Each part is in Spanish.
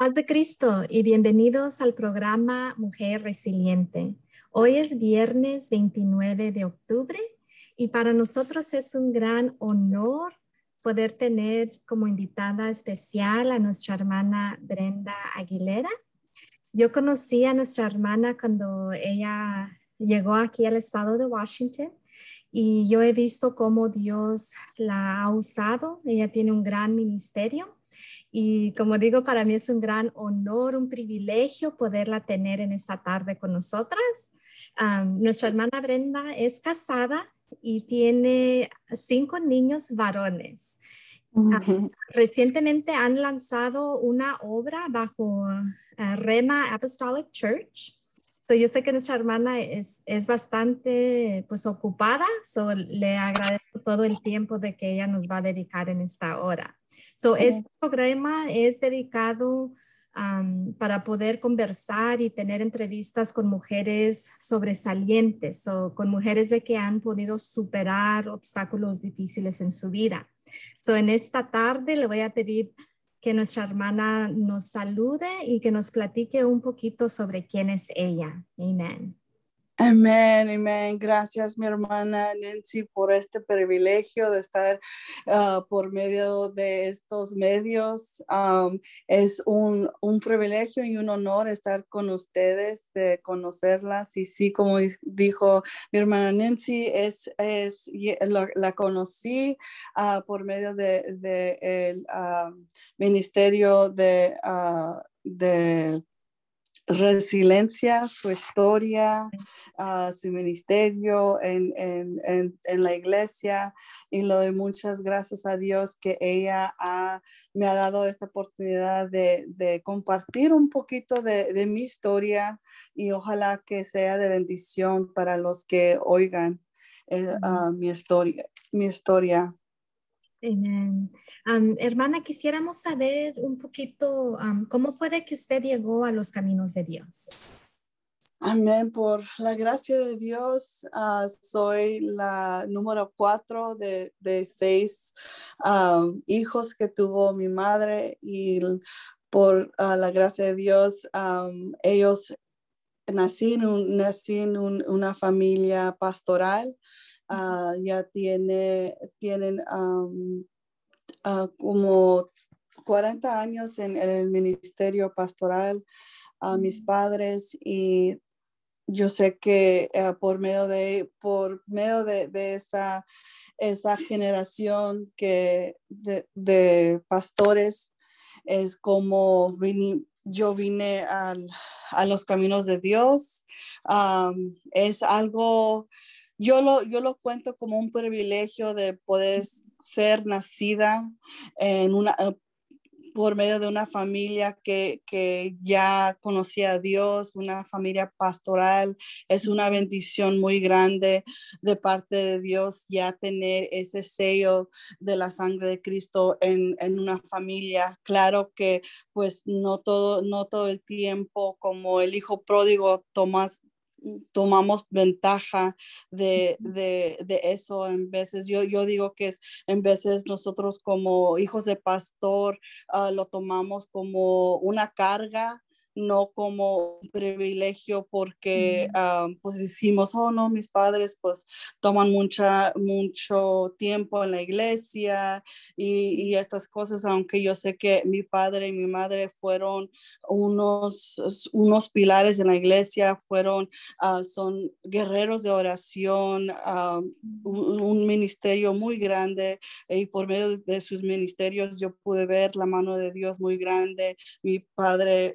Paz de Cristo y bienvenidos al programa Mujer Resiliente. Hoy es viernes 29 de octubre y para nosotros es un gran honor poder tener como invitada especial a nuestra hermana Brenda Aguilera. Yo conocí a nuestra hermana cuando ella llegó aquí al estado de Washington y yo he visto cómo Dios la ha usado. Ella tiene un gran ministerio y como digo, para mí es un gran honor, un privilegio poderla tener en esta tarde con nosotras. nuestra hermana Brenda es casada y tiene cinco niños varones. recientemente han lanzado una obra bajo eh, Rema Apostolic Church. yo sé que nuestra hermana es, es bastante pues ocupada, so le agradezco todo el tiempo de que ella nos va a dedicar en esta hora. So, este programa es dedicado para poder conversar y tener entrevistas con mujeres sobresalientes o con mujeres de que han podido superar obstáculos difíciles en su vida. So, en esta tarde le voy a pedir que nuestra hermana nos salude y que nos platique un poquito sobre quién es ella. Amén. Amén, amén. Gracias, mi hermana Nancy, por este privilegio de estar ah, por medio de estos medios. es un, un, privilegio y un honor estar con ustedes, de conocerlas. Y sí, como dijo mi hermana Nancy, es, es, la, conocí uh, por medio del de, el ministerio de, de resiliencia, su historia, uh, su ministerio en, en, en, en, la iglesia y le doy muchas gracias a Dios que ella ha, me ha dado esta oportunidad de, de compartir un poquito de, de, mi historia y ojalá que sea de bendición para los que oigan eh, uh, mi historia. Mi historia. Amén. hermana, quisiéramos saber un poquito cómo fue de que usted llegó a los caminos de Dios. Amén. Por la gracia de Dios, ah, soy la número cuatro de, de seis hijos que tuvo mi madre y por ah, la gracia de Dios, ellos nací en, nací en una familia pastoral. Ah, ya tiene, tienen ah, como 40 años en, el ministerio pastoral a mis padres y yo sé que eh, por medio de por medio de, esa esa generación que de, pastores es como yo vine a los caminos de Dios. Es algo yo lo, yo lo cuento como un privilegio de poder ser nacida en una, eh, por medio de una familia que, que, ya conocía a Dios, una familia pastoral. Es una bendición muy grande de parte de Dios ya tener ese sello de la sangre de Cristo en, en una familia. Claro que pues no todo, no todo el tiempo como el hijo pródigo Tomás tomamos ventaja de, eso en veces. Yo, yo digo que es en veces nosotros como hijos de pastor ah, lo tomamos como una carga no como un privilegio porque ah, pues decimos, oh no, mis padres pues toman mucha, mucho tiempo en la iglesia y, estas cosas, aunque yo sé que mi padre y mi madre fueron unos, unos pilares en la iglesia, fueron, ah, son guerreros de oración, ah, un, ministerio muy grande y por medio de sus ministerios yo pude ver la mano de Dios muy grande. Mi padre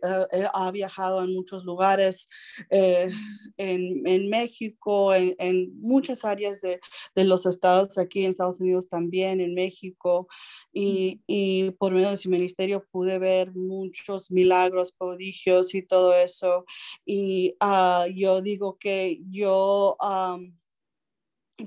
ha viajado en muchos lugares, eh, en, en, México, en, en muchas áreas de, de, los estados, aquí en Estados Unidos también, en México, y, y por medio de su ministerio pude ver muchos milagros, prodigios y todo eso. Y uh, yo digo que yo... Um,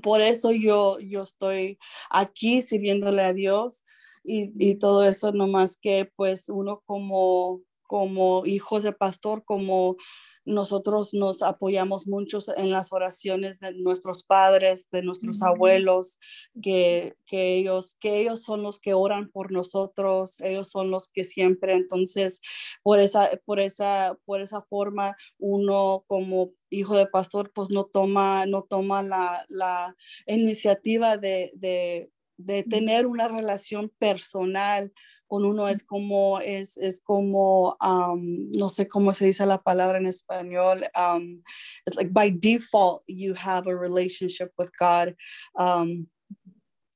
por eso yo, yo estoy aquí sirviéndole a Dios y, y todo eso, no más que pues uno como como hijos de pastor, como nosotros nos apoyamos mucho en las oraciones de nuestros padres, de nuestros abuelos, que, que, ellos, que ellos son los que oran por nosotros, ellos son los que siempre, entonces, por esa, por esa, por esa forma, uno como hijo de pastor, pues no toma, no toma la, la iniciativa de, de, de tener una relación personal con uno es como, es, es como, um, no sé cómo se dice la palabra en español, um, it's like by default you have a relationship with God. Um,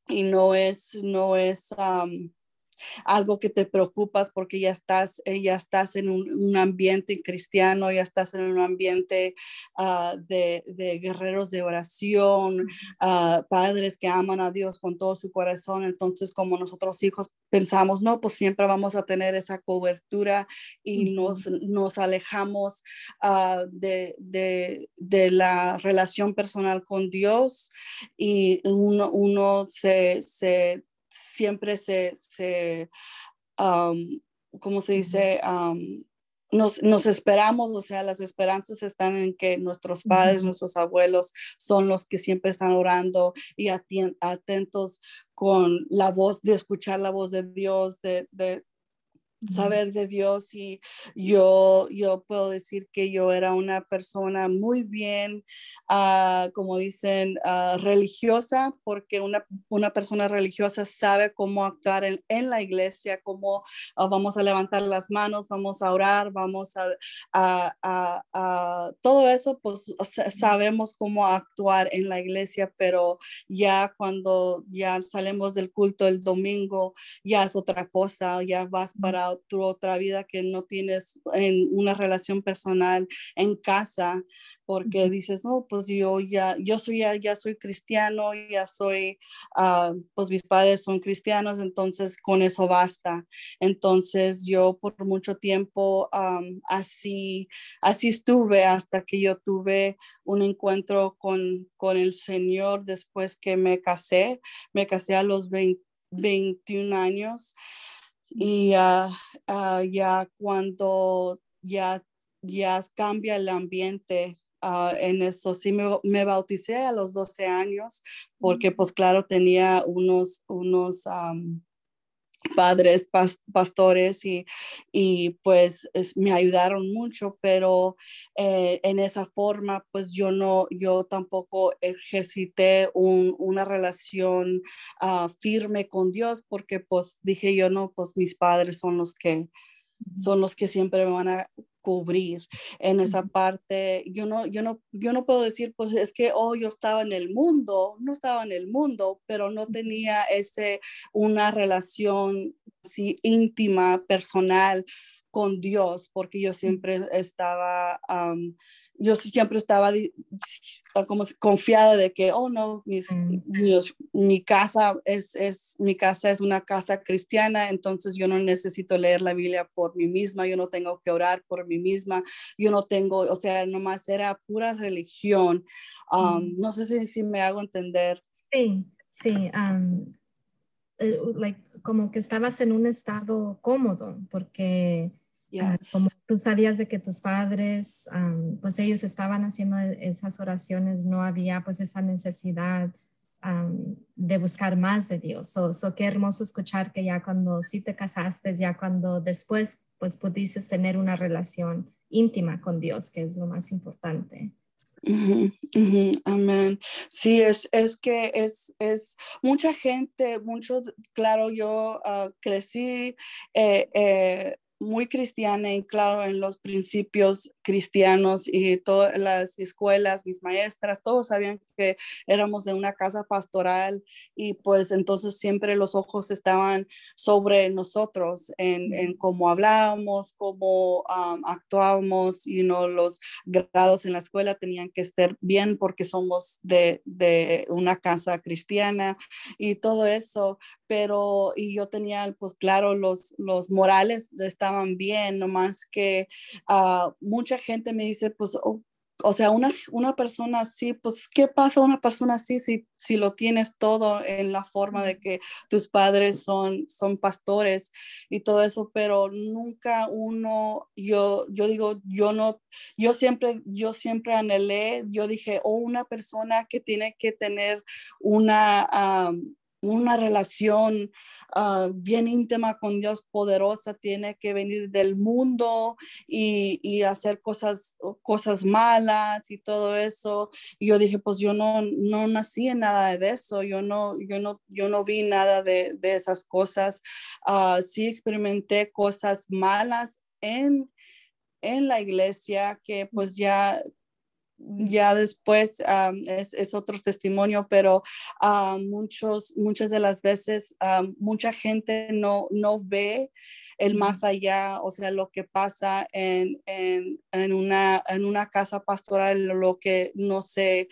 y no es, no es, um, algo que te preocupas porque ya estás, eh, ya estás en un, ambiente cristiano, ya estás en un ambiente ah, de, guerreros de oración, ah, padres que aman a Dios con todo su corazón. Entonces, como nosotros hijos pensamos, no, pues siempre vamos a tener esa cobertura y nos, nos alejamos ah, de, de, la relación personal con Dios y uno, uno se, se siempre se, se ¿cómo se dice? nos, nos, esperamos, o sea, las esperanzas están en que nuestros padres, nuestros abuelos son los que siempre están orando y atentos con la voz, de escuchar la voz de Dios, de, de, saber de Dios y yo, yo puedo decir que yo era una persona muy bien, ah, como dicen, uh, religiosa, porque una, una, persona religiosa sabe cómo actuar en, en la iglesia, cómo ah, vamos a levantar las manos, vamos a orar, vamos a, a, a, todo eso, pues sabemos cómo actuar en la iglesia, pero ya cuando ya salimos del culto el domingo, ya es otra cosa, ya vas para tu otra vida que no tienes en una relación personal en casa, porque dices, no, pues yo ya, yo soy ya, ya soy cristiano, ya soy, uh, pues mis padres son cristianos, entonces con eso basta. Entonces yo por mucho tiempo así, así estuve hasta que yo tuve un encuentro con, con el Señor después que me casé. Me casé a los 21 años y uh, ya cuando ya, ya cambia el ambiente uh, en eso, sí me, me, bauticé a los 12 años porque pues claro tenía unos, unos um, padres, pastores y, y pues me ayudaron mucho, pero eh, en esa forma pues yo no, yo tampoco ejercité un, una relación uh, firme con Dios porque pues dije yo no, pues mis padres son los que son los que siempre me van a cubrir en esa parte. Yo no, yo no, yo no puedo decir, pues es que, oh, yo estaba en el mundo, no estaba en el mundo, pero no tenía ese, una relación así íntima, personal con Dios, porque yo siempre estaba yo siempre estaba como confiada de que, oh no, mis, mi casa es, es, mi casa es una casa cristiana, entonces yo no necesito leer la Biblia por mí misma, yo no tengo que orar por mí misma, yo no tengo, o sea, nomás era pura religión. No sé si, si, me hago entender. Sí, sí. Eh, like, como que estabas en un estado cómodo, porque Ah, como tú sabías de que tus padres, pues ellos estaban haciendo e, esas oraciones, no había pues esa necesidad de buscar más de Dios. O so, qué hermoso escuchar que ya cuando sí te casaste, ya cuando después pues pudiste tener una relación íntima con Dios, que es lo más importante. Amén. Sí, es, es que es, es mucha gente, mucho, claro, yo ah, crecí eh, eh, muy cristiana y claro en los principios cristianos y todas las escuelas, mis maestras, todos sabían que éramos de una casa pastoral y pues entonces siempre los ojos estaban sobre nosotros en, en cómo hablábamos, cómo actuábamos y no los grados en la escuela tenían que estar bien porque somos de, de una casa cristiana y todo eso, pero y yo tenía pues claro los, los morales estaban bien, nomás que uh, mucha gente me dice, pues, oh, o sea, una, una persona así, pues, ¿qué pasa una persona así si, si lo tienes todo en la forma de que tus padres son, son pastores y todo eso? Pero nunca uno, yo, yo digo, yo no, yo siempre, yo siempre anhelé, yo dije, oh, una persona que tiene que tener una, una relación Ah, bien íntima con Dios, poderosa, tiene que venir del mundo y, hacer cosas, cosas malas y todo eso. Y yo dije, pues yo no, no nací en nada de eso, yo no, yo no, yo no vi nada de, esas cosas. Uh, sí experimenté cosas malas en, en la iglesia que pues ya ya después es, otro testimonio, pero muchos, muchas de las veces mucha gente no, no ve el más allá, o sea, lo que pasa en, una, en una casa pastoral, lo que no se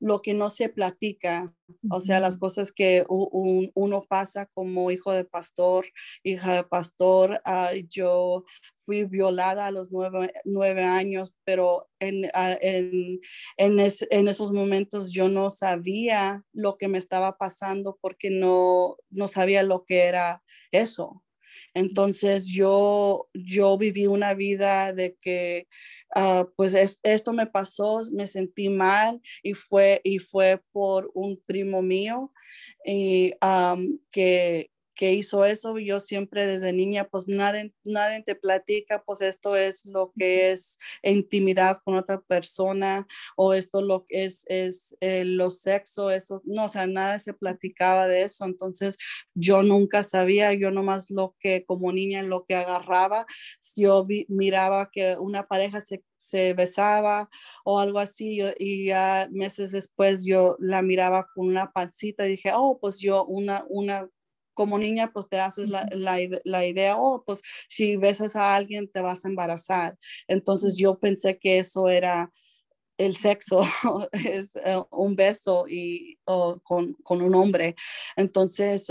lo que no se platica, o sea, las cosas que uno pasa como hijo de pastor, hija de pastor. Ah, yo fui violada a los nueve, años, pero ah, en, en, esos momentos yo no sabía lo que me estaba pasando porque no, no sabía lo que era eso. Entonces yo, yo viví una vida de que, ah, pues esto me pasó, me sentí mal y fue, y fue por un primo mío y, que, que hizo eso. Yo siempre desde niña, pues nadie, nadie te platica, pues esto es lo que es intimidad con otra persona o esto lo que es, es eh, lo sexo, eso, no, o sea, nada se platicaba de eso. Entonces yo nunca sabía, yo nomás lo que como niña, lo que agarraba, yo miraba que una pareja se se besaba o algo así y ya meses después yo la miraba con una pancita y dije, oh, pues yo una, una como niña, pues te haces la, la, idea, oh, pues si besas a alguien te vas a embarazar. Entonces yo pensé que eso era el sexo, es eh, un beso y, con, con, un hombre. Entonces,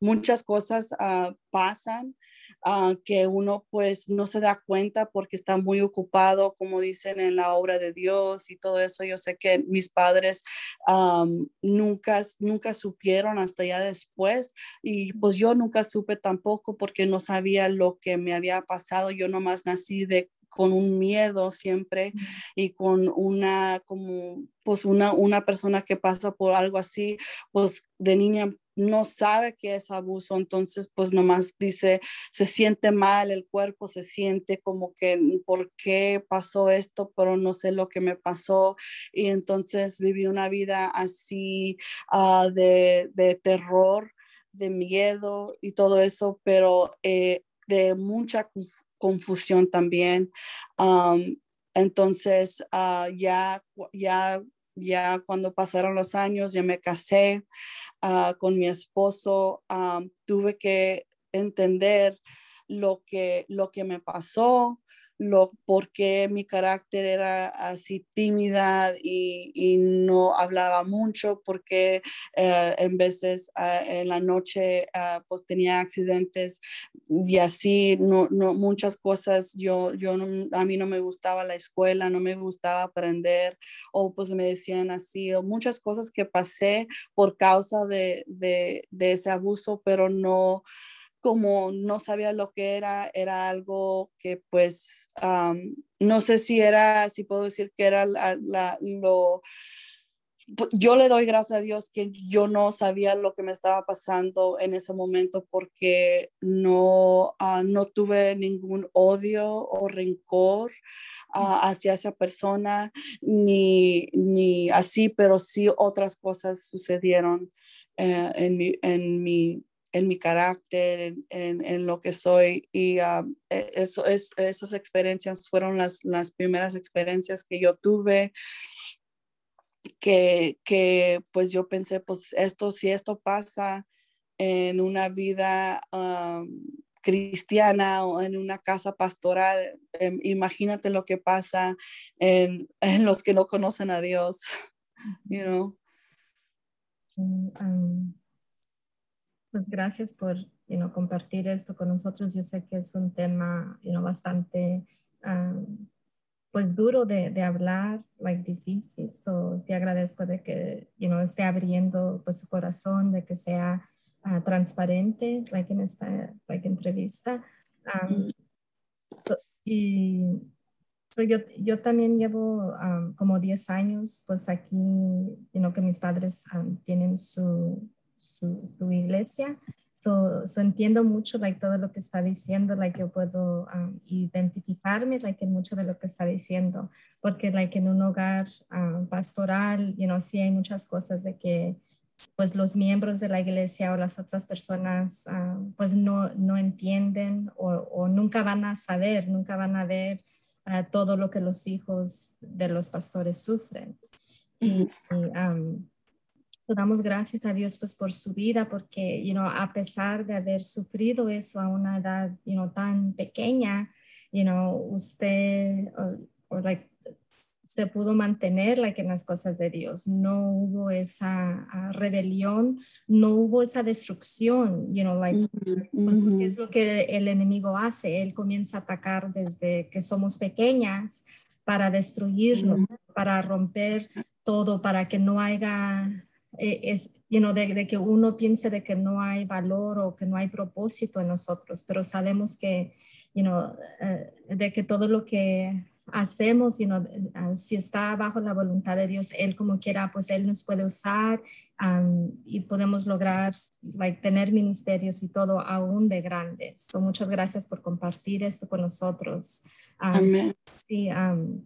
muchas cosas uh, pasan Ah, que uno pues no se da cuenta porque está muy ocupado, como dicen en la obra de Dios y todo eso. Yo sé que mis padres nunca, nunca supieron hasta ya después y pues yo nunca supe tampoco porque no sabía lo que me había pasado. Yo nomás nací de con un miedo siempre y con una como pues una, una persona que pasa por algo así, pues de niña no sabe que es abuso, entonces pues nomás dice, se siente mal, el cuerpo se siente como que, ¿por qué pasó esto? Pero no sé lo que me pasó. Y entonces viví una vida así ah, de, terror, de miedo y todo eso, pero eh, de mucha confusión también. entonces, ah, ya, ya ya cuando pasaron los años, ya me casé ah, con mi esposo, tuve que entender lo que, lo que me pasó, lo porque mi carácter era así tímida y, no hablaba mucho porque eh, en veces ah, en la noche ah, pues tenía accidentes y así no, no muchas cosas yo yo a mí no me gustaba la escuela no me gustaba aprender o pues me decían así o muchas cosas que pasé por causa de, de, de ese abuso pero no como no sabía lo que era, era algo que pues no sé si era, si puedo decir que era la, lo, yo le doy gracias a Dios que yo no sabía lo que me estaba pasando en ese momento porque no, ah, no tuve ningún odio o rencor ah, hacia esa persona, ni, ni, así, pero sí otras cosas sucedieron eh, en, mi, en, mi, en mi carácter, en, en, lo que soy. Y ah, e, eso, es, esas experiencias fueron las, las primeras experiencias que yo tuve. Que, que pues yo pensé, pues esto, si esto pasa en una vida cristiana o en una casa pastoral, em, imagínate lo que pasa en, en, los que no conocen a Dios, you know. Um, pues gracias por compartir esto con nosotros. Yo sé que es un tema bastante pues duro de, de, hablar, like difícil. So, te agradezco de que, you know, esté abriendo pues su corazón, de que sea uh, transparente, like en esta like, entrevista. Um, so, y so yo, yo también llevo um, como 10 años, pues aquí, you know, que mis padres tienen su, su, su iglesia So, so, entiendo mucho like todo lo que está diciendo, like yo puedo um, identificarme like en mucho de lo que está diciendo, porque like en un hogar um, pastoral, you know, sí hay muchas cosas de que pues los miembros de la iglesia o las otras personas um, pues no, no entienden o, o, nunca van a saber, nunca van a ver uh, todo lo que los hijos de los pastores sufren. Y, y um, damos gracias a Dios pues por su vida, porque, you know, a pesar de haber sufrido eso a una edad, you know, tan pequeña, you know, usted, like, se pudo mantener like, en las cosas de Dios. No hubo esa uh, rebelión, no hubo esa destrucción, you know, like, pues, es lo que el enemigo hace. Él comienza a atacar desde que somos pequeñas para destruirlo, para romper todo, para que no haya eh, es, you know, de, que uno piense de que no hay valor o que no hay propósito en nosotros, pero sabemos que, you know, eh, de que todo lo que hacemos, you know, uh, si está bajo la voluntad de Dios, Él como quiera, pues Él nos puede usar um, y podemos lograr like, tener ministerios y todo aún de grandes. So, muchas gracias por compartir esto con nosotros. Um, Amén. Sí, um,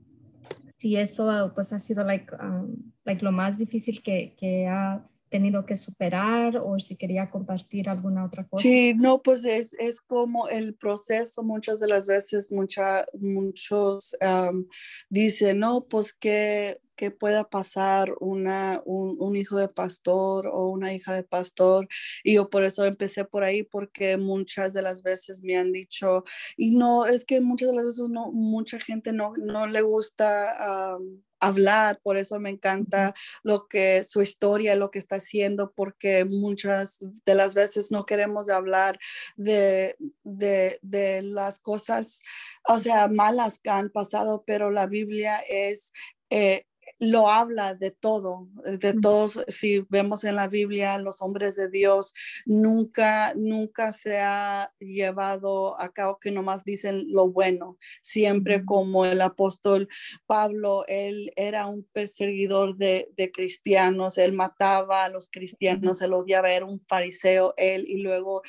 si eso pues ha sido like, um, like lo más difícil que, que, ha tenido que superar o si quería compartir alguna otra cosa. Sí, no, pues es, es como el proceso muchas de las veces, mucha, muchos um, dicen, no, pues que que pueda pasar una, un, hijo de pastor o una hija de pastor. Y yo por eso empecé por ahí, porque muchas de las veces me han dicho, y no, es que muchas de las veces no, mucha gente no, no le gusta hablar, por eso me encanta lo que su historia, lo que está haciendo, porque muchas de las veces no queremos hablar de, de, de las cosas, o sea, malas que han pasado, pero la Biblia es eh, lo habla de todo, de todos, si vemos en la Biblia, los hombres de Dios, nunca, nunca se ha llevado a cabo que nomás dicen lo bueno, siempre como el apóstol Pablo, él era un perseguidor de, de cristianos, él mataba a los cristianos, él odiaba, era un fariseo, él, y luego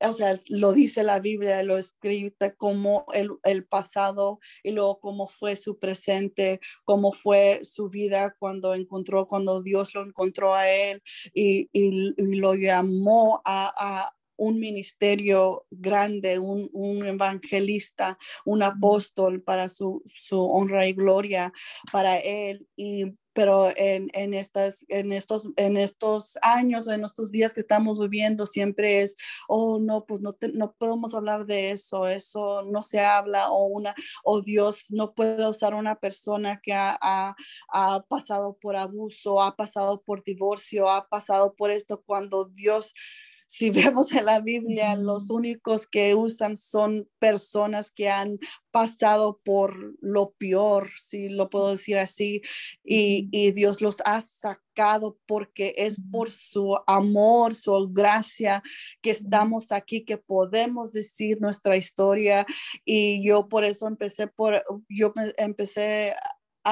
o sea, lo dice la Biblia, lo escribe como el, el, pasado y luego cómo fue su presente, cómo fue su vida cuando encontró, cuando Dios lo encontró a él y, y, lo llamó a, a un ministerio grande, un, un, evangelista, un apóstol para su, su honra y gloria para él. Y pero en, en, estas, en, estos, en estos años, en estos días que estamos viviendo, siempre es, oh, no, pues no, no podemos hablar de eso, eso no se habla, o, una, o Dios no puede usar una persona que ha, ha, ha pasado por abuso, ha pasado por divorcio, ha pasado por esto, cuando Dios si vemos en la Biblia, los únicos que usan son personas que han pasado por lo peor, si lo puedo decir así, y, y Dios los ha sacado porque es por su amor, su gracia que estamos aquí, que podemos decir nuestra historia. Y yo por eso empecé por, yo empecé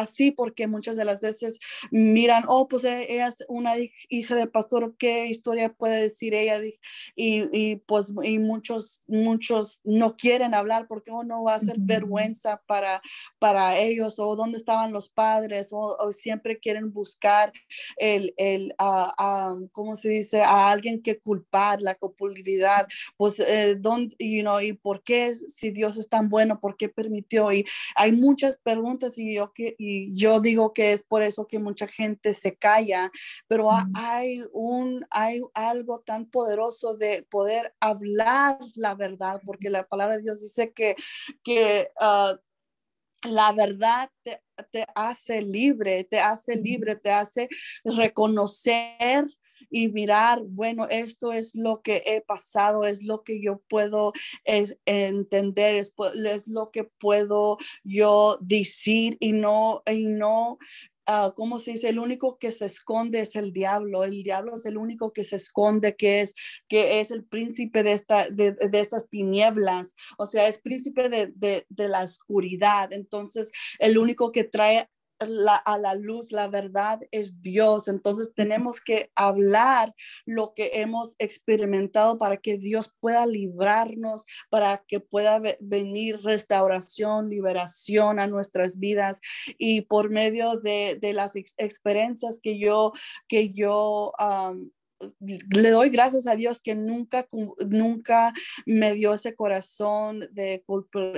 así porque muchas de las veces miran, oh, pues e, ella es una hija de pastor, ¿qué historia puede decir ella? Y, y pues y muchos, muchos no quieren hablar porque oh, no va a ser vergüenza para, para ellos o dónde estaban los padres o, siempre quieren buscar el, el ¿cómo se dice? A alguien que culpar, la culpabilidad, pues, eh, ¿dónde, you know, y por qué, si Dios es tan bueno, por qué permitió? Y hay muchas preguntas y yo que y yo digo que es por eso que mucha gente se calla, pero hay un hay algo tan poderoso de poder hablar la verdad, porque la palabra de Dios dice que que ah, la verdad te, te, hace libre, te hace libre, te hace reconocer y mirar, bueno, esto es lo que he pasado, es lo que yo puedo es, entender, es, lo que puedo yo decir y no, y no Uh, ¿cómo se dice? El único que se esconde es el diablo. El diablo es el único que se esconde, que es, que es el príncipe de, esta, de, de estas tinieblas. O sea, es príncipe de, de, de, la oscuridad. Entonces, el único que trae a la luz, la verdad es Dios. Entonces tenemos que hablar lo que hemos experimentado para que Dios pueda librarnos, para que pueda venir restauración, liberación a nuestras vidas. Y por medio de, las experiencias que yo, que yo le doy gracias a Dios que nunca, nunca me dio ese corazón de,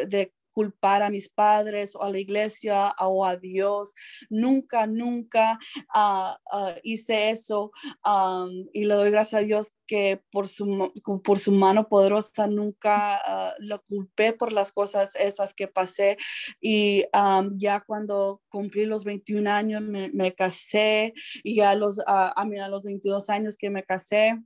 de culpar a mis padres o a la iglesia o a Dios. Nunca, nunca uh, uh, hice eso um, y le doy gracias a Dios que por su, por su mano poderosa nunca uh, lo culpé por las cosas esas que pasé. Y um, ya cuando cumplí los 21 años me, casé y a los, a, mí, a los 22 años que me casé,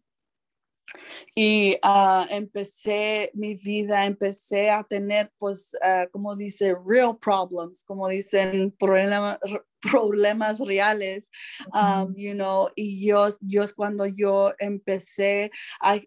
y uh, empecé mi vida, empecé a tener, pues, uh, como dice, real problems, como dicen, problemas, problemas reales, um, you know, y yo, yo es cuando yo empecé a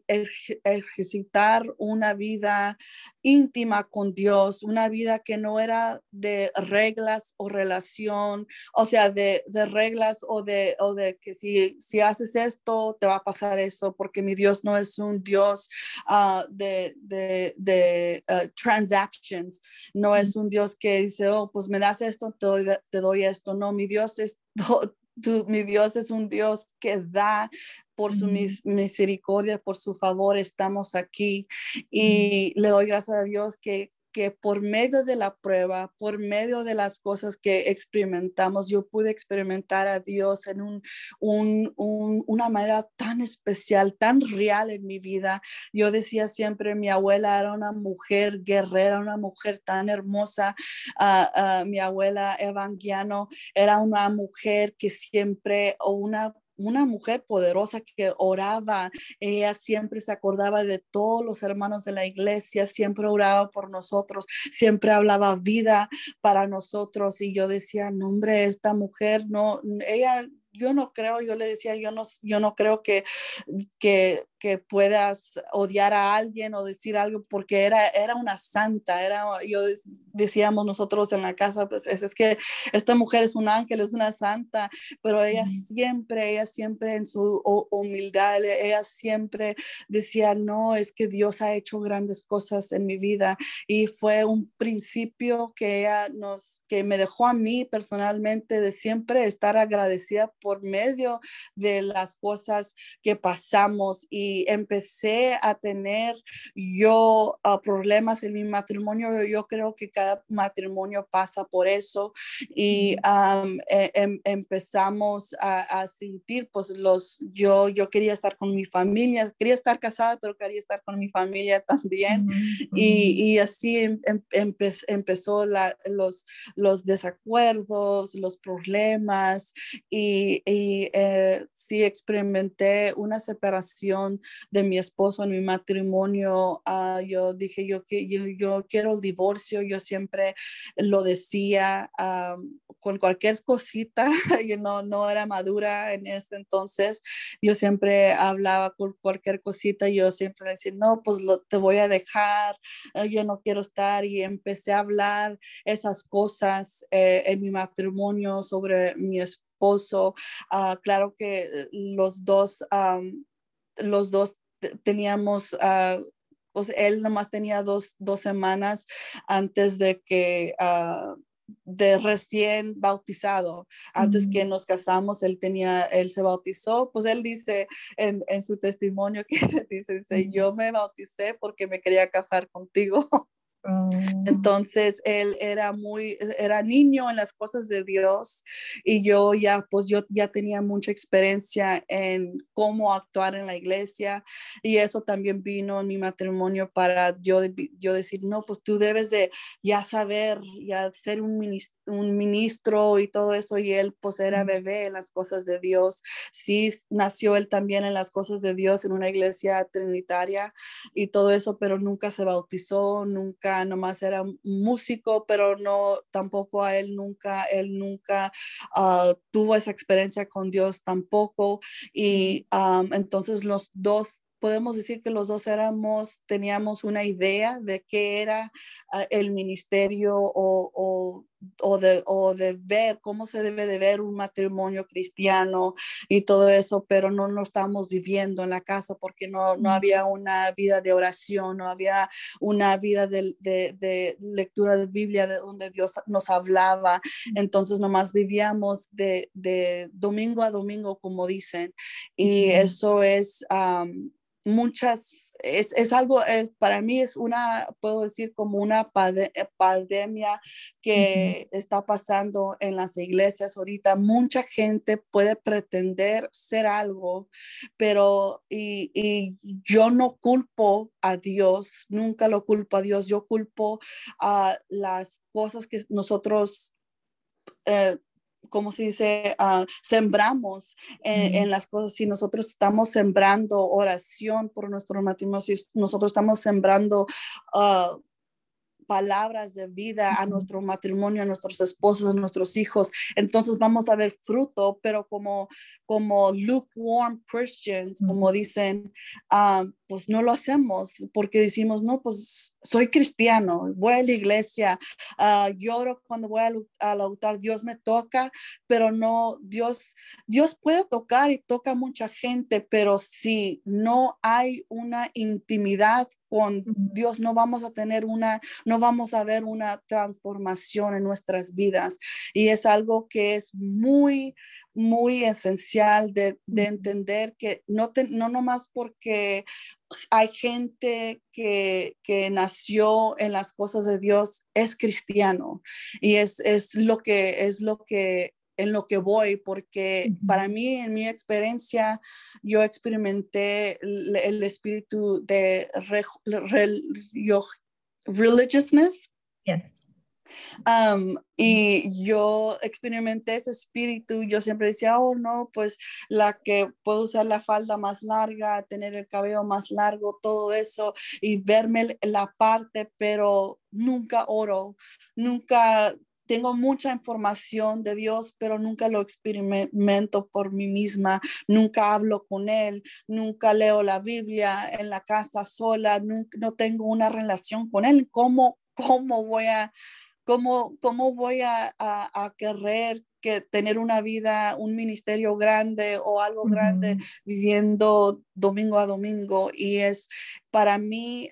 ejercitar una vida íntima con Dios, una vida que no era de reglas o relación, o sea, de, de reglas o de, o de que si, si haces esto, te va a pasar eso, porque mi Dios no es un Dios uh, de, de, de uh, transactions, no es un Dios que dice, oh, pues me das esto, te doy, te doy esto, no mi Dios es, mi Dios es un Dios que da por su misericordia, por su favor, estamos aquí. Y le doy gracias a Dios que que por medio de la prueba, por medio de las cosas que experimentamos, yo pude experimentar a Dios en un, un, una manera tan especial, tan real en mi vida. Yo decía siempre, mi abuela era una mujer guerrera, una mujer tan hermosa. Uh, mi abuela Evangeliano era una mujer que siempre, o una una mujer poderosa que oraba. Ella siempre se acordaba de todos los hermanos de la iglesia, siempre oraba por nosotros, siempre hablaba vida para nosotros. Y yo decía, no, hombre, esta mujer no, ella yo no creo, yo le decía, yo no, yo no creo que, que, que, puedas odiar a alguien o decir algo porque era, era una santa, era, yo decíamos nosotros en la casa, pues es, es, que esta mujer es un ángel, es una santa, pero ella siempre, ella siempre en su humildad, ella siempre decía, no, es que Dios ha hecho grandes cosas en mi vida y fue un principio que ella nos, que me dejó a mí personalmente de siempre estar agradecida por medio de las cosas que pasamos y empecé a tener yo uh, problemas en mi matrimonio. Yo creo que cada matrimonio pasa por eso y um, em empezamos a, a, sentir, pues los, yo, yo quería estar con mi familia, quería estar casada, pero quería estar con mi familia también. Y, y, así em, em empe empezó la, los, los desacuerdos, los problemas y y, eh, sí experimenté una separación de mi esposo en mi matrimonio. Ah, yo dije, yo, yo, yo quiero el divorcio, yo siempre lo decía ah, con cualquier cosita, yo no, no era madura en ese entonces, yo siempre hablaba con cualquier cosita, yo siempre decía, no, pues lo, te voy a dejar, ah, yo no quiero estar y empecé a hablar esas cosas eh, en mi matrimonio sobre mi esposo. Ah, claro que los dos, los dos teníamos, uh, pues él nomás tenía dos, dos, semanas antes de que... Uh, de recién bautizado. Antes que nos casamos, él tenía, él se bautizó, pues él dice en, en su testimonio que dice, dice, yo me bauticé porque me quería casar contigo. Oh. Entonces él era muy, era niño en las cosas de Dios y yo ya, pues yo ya tenía mucha experiencia en cómo actuar en la iglesia y eso también vino en mi matrimonio para yo, yo decir, no, pues tú debes de ya saber, ya ser un un ministro y todo eso y él pues era bebé en las cosas de Dios. Sí, nació él también en las cosas de Dios en una iglesia trinitaria y todo eso, pero nunca se bautizó, nunca, nomás era músico, pero no, tampoco a él nunca, él nunca ah, tuvo esa experiencia con Dios tampoco. Y entonces los dos podemos decir que los dos éramos, teníamos una idea de qué era ah, el ministerio o, de, o, de, ver cómo se debe de ver un matrimonio cristiano y todo eso, pero no lo estábamos viviendo en la casa porque no, no había una vida de oración, no había una vida de, de, lectura de Biblia de donde Dios nos hablaba. Entonces nomás vivíamos de, domingo a domingo, como dicen, y eso es muchas, es, es algo, eh, para mí es una, puedo decir como una eh, pandemia que está pasando en las iglesias ahorita. Mucha gente puede pretender ser algo, pero y, y yo no culpo a Dios, nunca lo culpo a Dios, yo culpo a las cosas que nosotros eh, como se dice, uh, sembramos en, en, las cosas. Si nosotros estamos sembrando oración por nuestro matrimonio, si nosotros estamos sembrando uh, palabras de vida a nuestro matrimonio, a nuestros esposos, a nuestros hijos. Entonces vamos a ver fruto, pero como, como lukewarm Christians, como dicen, ah, pues no lo hacemos porque decimos, no, pues soy cristiano, voy a la iglesia, uh, lloro cuando voy al, altar, Dios me toca, pero no, Dios, Dios puede tocar y toca mucha gente, pero si no hay una intimidad con Dios, no vamos a tener una, no vamos a ver una transformación en nuestras vidas. Y es algo que es muy, muy esencial de, entender que no, te, no nomás porque hay gente que, nació en las cosas de Dios, es cristiano. Y es, lo que es lo que en lo que voy, porque para mí, en mi experiencia, yo experimenté el, espíritu de religiousness y yo experimenté ese espíritu, yo siempre decía, oh no, pues la que puedo usar la falda más larga, tener el cabello más largo, todo eso, y verme la parte, pero nunca oro, nunca tengo mucha información de Dios, pero nunca lo experimento por mí misma, nunca hablo con Él, nunca leo la Biblia en la casa sola, no tengo una relación con Él. ¿Cómo, cómo voy a ¿Cómo, cómo voy a, a, querer que tener una vida, un ministerio grande o algo grande viviendo domingo a domingo? Y es para mí,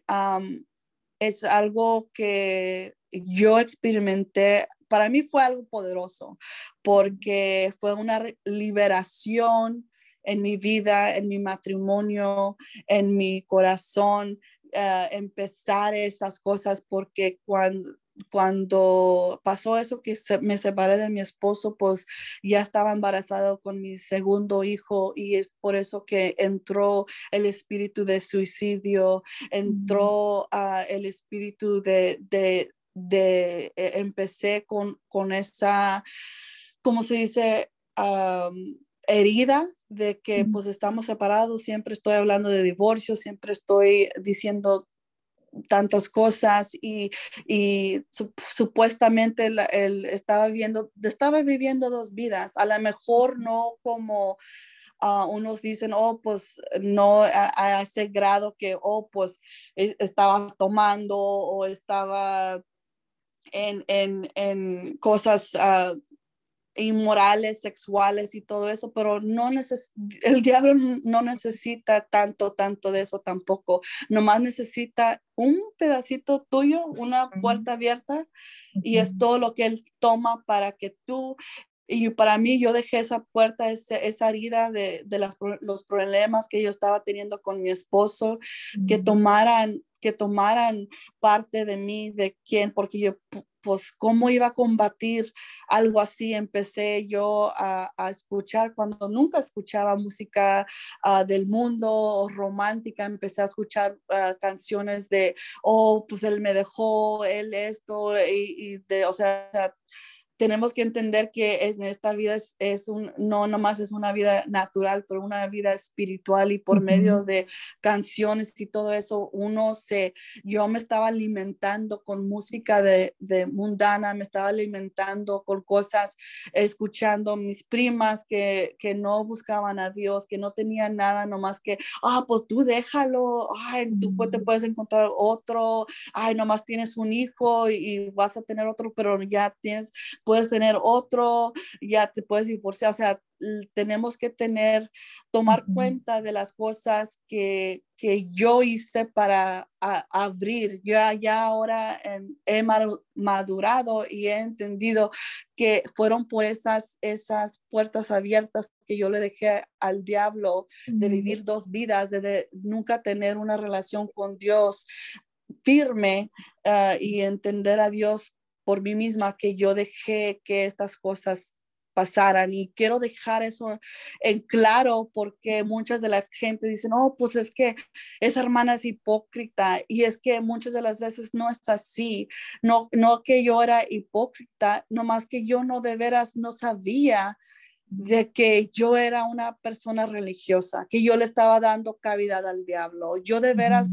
es algo que yo experimenté, para mí fue algo poderoso porque fue una liberación en mi vida, en mi matrimonio, en mi corazón, eh, empezar esas cosas porque cuando cuando pasó eso que me separé de mi esposo, pues ya estaba embarazado con mi segundo hijo y es por eso que entró el espíritu de suicidio, entró el espíritu de, de, de eh, empecé con, con esa, ¿cómo se dice? herida de que pues estamos separados, siempre estoy hablando de divorcio, siempre estoy diciendo tantas cosas y, y supuestamente él estaba viviendo, estaba viviendo dos vidas, a lo mejor no como uh, unos dicen, oh, pues no a, ese grado que, oh, pues e, estaba tomando o estaba en, en, en cosas uh, inmorales, sexuales y todo eso, pero no el diablo no necesita tanto, tanto de eso tampoco. Nomás necesita un pedacito tuyo, una puerta abierta y es todo lo que él toma para que tú y para mí yo dejé esa puerta, esa, herida de, los problemas que yo estaba teniendo con mi esposo, que tomaran que tomaran parte de mí, de quién, porque yo pues cómo iba a combatir algo así. Empecé yo a, escuchar cuando nunca escuchaba música ah, del mundo romántica, empecé a escuchar ah, canciones de, oh, pues él me dejó, él esto, y, de, o sea, tenemos que entender que en esta vida es, es, un, no nomás es una vida natural, pero una vida espiritual y por medio de canciones y todo eso, uno se, yo me estaba alimentando con música de, de mundana, me estaba alimentando con cosas, escuchando mis primas que, que no buscaban a Dios, que no tenían nada, nomás que, ah, pues tú déjalo, ay, tú te puedes encontrar otro, ay, nomás tienes un hijo y, y vas a tener otro, pero ya tienes puedes tener otro, ya te puedes divorciar, o sea, tenemos que tener, tomar cuenta de las cosas que, que yo hice para abrir. Yo ya ahora he madurado y he entendido que fueron por esas, esas puertas abiertas que yo le dejé al diablo de vivir dos vidas, de, nunca tener una relación con Dios firme ah, y entender a Dios por mí misma que yo dejé que estas cosas pasaran. Y quiero dejar eso en claro porque muchas de la gente dicen, oh, pues es que esa hermana es hipócrita y es que muchas de las veces no es así, no, no que yo era hipócrita, nomás que yo no de veras no sabía de que yo era una persona religiosa, que yo le estaba dando cavidad al diablo. Yo de veras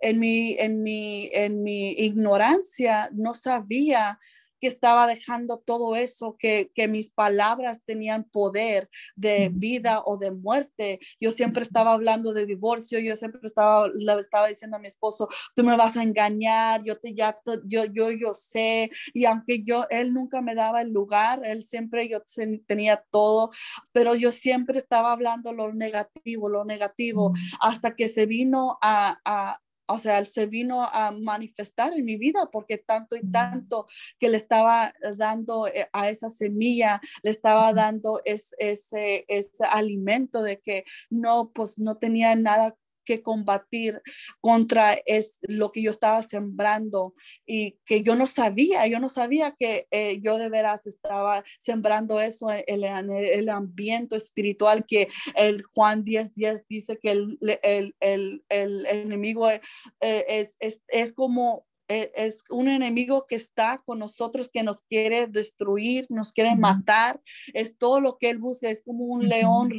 en mi en mi en mi ignorancia no sabía que estaba dejando todo eso, que, que mis palabras tenían poder de vida o de muerte. Yo siempre estaba hablando de divorcio, yo siempre estaba, le estaba diciendo a mi esposo, tú me vas a engañar, yo te ya, yo, yo, yo sé, y aunque yo, él nunca me daba el lugar, él siempre, yo tenía todo, pero yo siempre estaba hablando lo negativo, lo negativo, hasta que se vino a, a o sea, él se vino a manifestar en mi vida porque tanto y tanto que le estaba dando eh, a esa semilla, le estaba dando ese, ese alimento de que no, pues no tenía nada que combatir contra es lo que yo estaba sembrando y que yo no sabía, yo no sabía que eh, yo de veras estaba sembrando eso en, el ambiente espiritual que el Juan 10, 10 dice que el, el, el, el enemigo eh, es, es, es como e, es un enemigo que está con nosotros, que nos quiere destruir, nos quiere matar. Es todo lo que él busca, es como un león,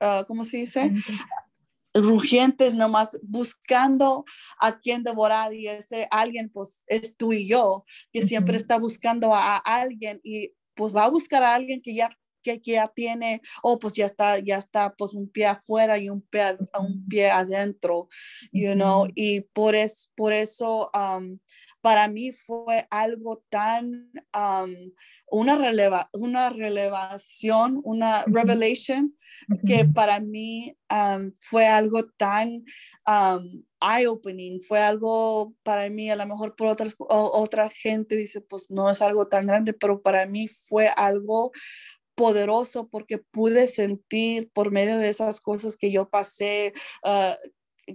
ah, ¿cómo se dice? Rugientes nomás buscando a quien devorar y ese alguien pues es tú y yo que siempre está buscando a, alguien y pues va a buscar a alguien que ya que, ya tiene, o oh, pues ya está, ya está pues un pie afuera y un pie, un pie adentro, you know, y por, es, por eso um, para mí fue algo tan, um, una, releva, una relevación, una revelation que para mí fue algo tan eye-opening, fue algo para mí, a lo mejor por otras, otra gente dice, pues no es algo tan grande, pero para mí fue algo poderoso porque pude sentir por medio de esas cosas que yo pasé, uh,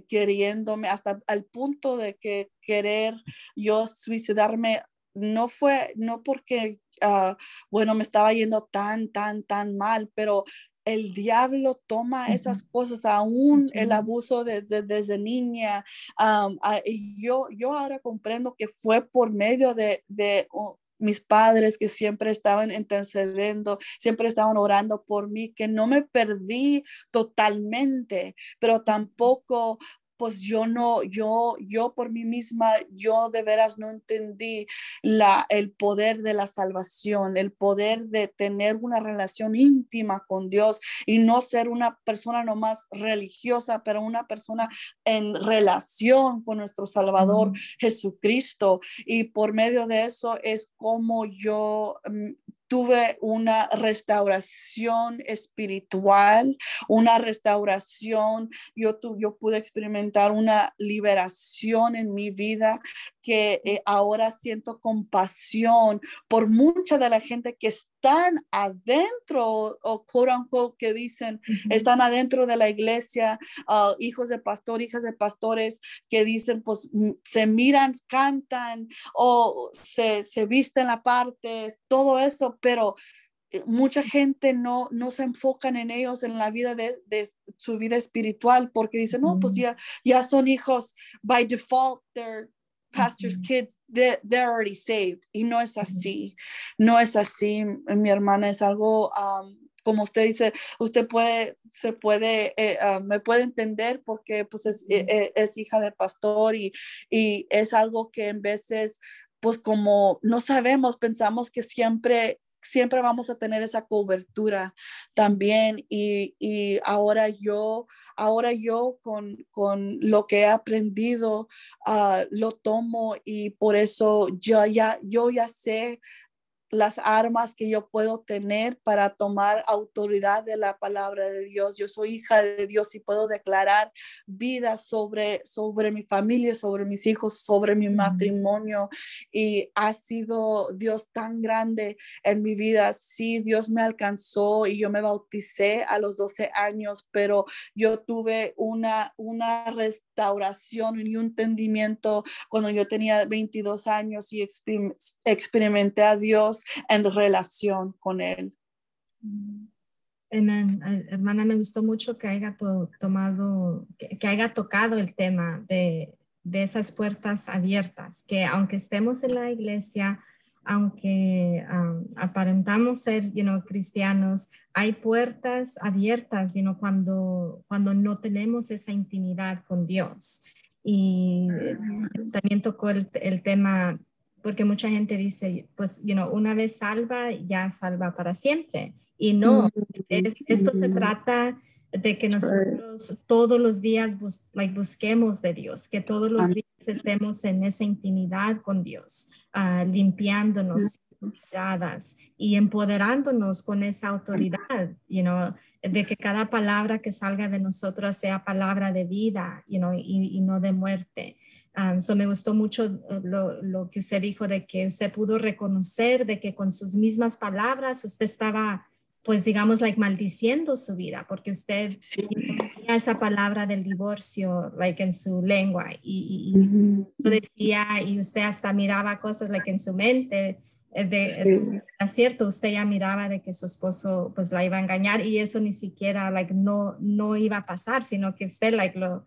queriéndome hasta al punto de que querer yo suicidarme no fue, no porque, uh, bueno, me estaba yendo tan, tan, tan mal, pero el diablo toma esas cosas, aún el abuso desde, desde niña. yo, yo ahora comprendo que fue por medio de, de mis padres que siempre estaban intercediendo, siempre estaban orando por mí, que no me perdí totalmente, pero tampoco pues yo no, yo, yo por mí misma, yo de veras no entendí la, el poder de la salvación, el poder de tener una relación íntima con Dios y no ser una persona nomás religiosa, pero una persona en relación con nuestro Salvador Jesucristo. Y por medio de eso es como yo mm, tuve una restauración espiritual, una restauración, yo, yo pude experimentar una liberación en mi vida que eh, ahora siento compasión por mucha de la gente que están adentro, o quote que dicen, están adentro de la iglesia, ah, hijos de pastor, hijas de pastores, que dicen, pues se miran, cantan o se, se visten la parte, todo eso, pero eh, mucha gente no, no se enfocan en ellos en la vida de, de su vida espiritual porque dicen, no, pues ya, ya son hijos by default, they're pastor's kids, they're, they're, already saved. Y no es así, no es así, mi hermana, es algo, um, como usted dice, usted puede, se puede, eh, uh, me puede entender porque pues es, eh, eh, es hija de pastor y, y es algo que en veces pues como no sabemos, pensamos que siempre siempre vamos a tener esa cobertura también y, y ahora yo, ahora yo con, con lo que he aprendido, uh, lo tomo y por eso yo ya, yo ya sé las armas que yo puedo tener para tomar autoridad de la palabra de Dios. Yo soy hija de Dios y puedo declarar vida sobre, sobre mi familia, sobre mis hijos, sobre mi matrimonio. Y ha sido Dios tan grande en mi vida. Sí, Dios me alcanzó y yo me bauticé a los 12 años, pero yo tuve una, una restauración y un entendimiento cuando yo tenía 22 años y experimenté a Dios en relación con Él. Amén. Hermana, me gustó mucho que haya tomado, que, haya tocado el tema de, de, esas puertas abiertas, que aunque estemos en la iglesia, aunque um, aparentamos ser you know, cristianos, hay puertas abiertas you know, cuando, cuando no tenemos esa intimidad con Dios. Y también tocó el, el tema porque mucha gente dice, pues, you know, una vez salva, ya salva para siempre. Y no, esto se trata de que nosotros todos los días busquemos de Dios, que todos los días estemos en esa intimidad con Dios, uh, limpiándonos y empoderándonos con esa autoridad, you know, de que cada palabra que salga de nosotros sea palabra de vida, you know, y, y no de muerte. Um, me gustó mucho uh, lo, que usted dijo de que usted pudo reconocer de que con sus mismas palabras usted estaba, pues digamos, like maldiciendo su vida, porque usted tenía esa palabra del divorcio, like en su lengua, y, y, decía, y usted hasta miraba cosas, like en su mente, eh, de, es cierto, usted ya miraba de que su esposo, pues la iba a engañar, y eso ni siquiera, like, no, no iba a pasar, sino que usted, like, lo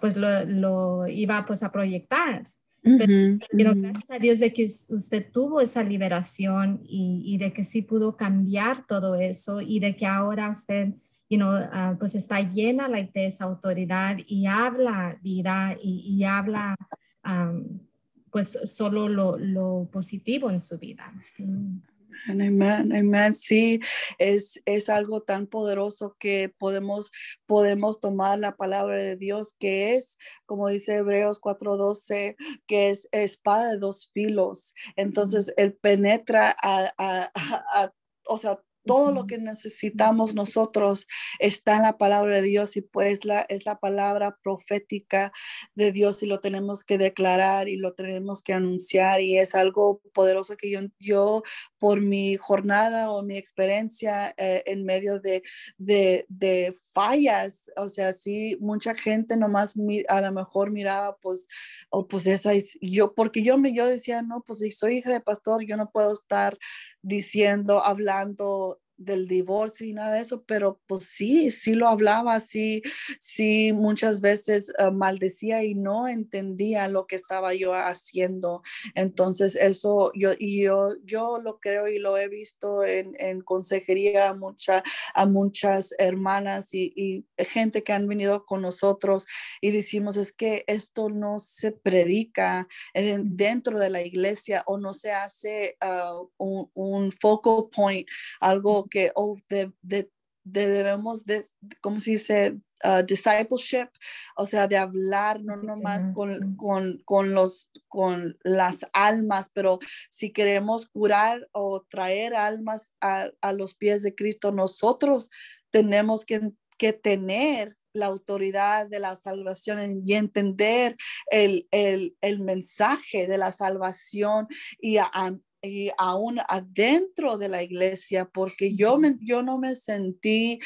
pues lo, lo iba pues a proyectar. Pero, gracias a Dios de que usted tuvo esa liberación y, y, de que sí pudo cambiar todo eso y de que ahora usted, you know, ah, pues está llena like, de esa autoridad y habla vida y, y habla pues solo lo, lo, positivo en su vida. Mm. Amén, amén. Sí, es, es algo tan poderoso que podemos, podemos tomar la palabra de Dios, que es, como dice Hebreos 4:12, que es espada de dos filos. Entonces, él penetra a, a, a o sea, todo lo que necesitamos nosotros está en la palabra de Dios y pues es la palabra profética de Dios y lo tenemos que declarar y lo tenemos que anunciar y es algo poderoso que yo, yo por mi jornada o mi experiencia eh, en medio de, de, fallas, o sea, sí, mucha gente nomás a lo mejor miraba pues, o pues esa, yo, porque yo me, yo decía, no, pues si soy hija de pastor, yo no puedo estar diciendo, hablando del divorcio y nada de eso, pero pues sí, sí lo hablaba, sí, sí muchas veces uh, maldecía y no entendía lo que estaba yo haciendo. Entonces eso yo, y yo, yo lo creo y lo he visto en, en consejería a, mucha, a muchas hermanas y, y, gente que han venido con nosotros y decimos es que esto no se predica dentro de la iglesia o no se hace uh, un, un focal point, algo que oh, de, de, debemos, de, ¿cómo se dice? Uh, discipleship, o sea, de hablar no nomás con, con, con, los, con las almas, pero si queremos curar o traer almas a, a los pies de Cristo, nosotros tenemos que, que tener la autoridad de la salvación y entender el, el, el mensaje de la salvación y a, y aún adentro de la iglesia, porque yo, me, yo no me sentí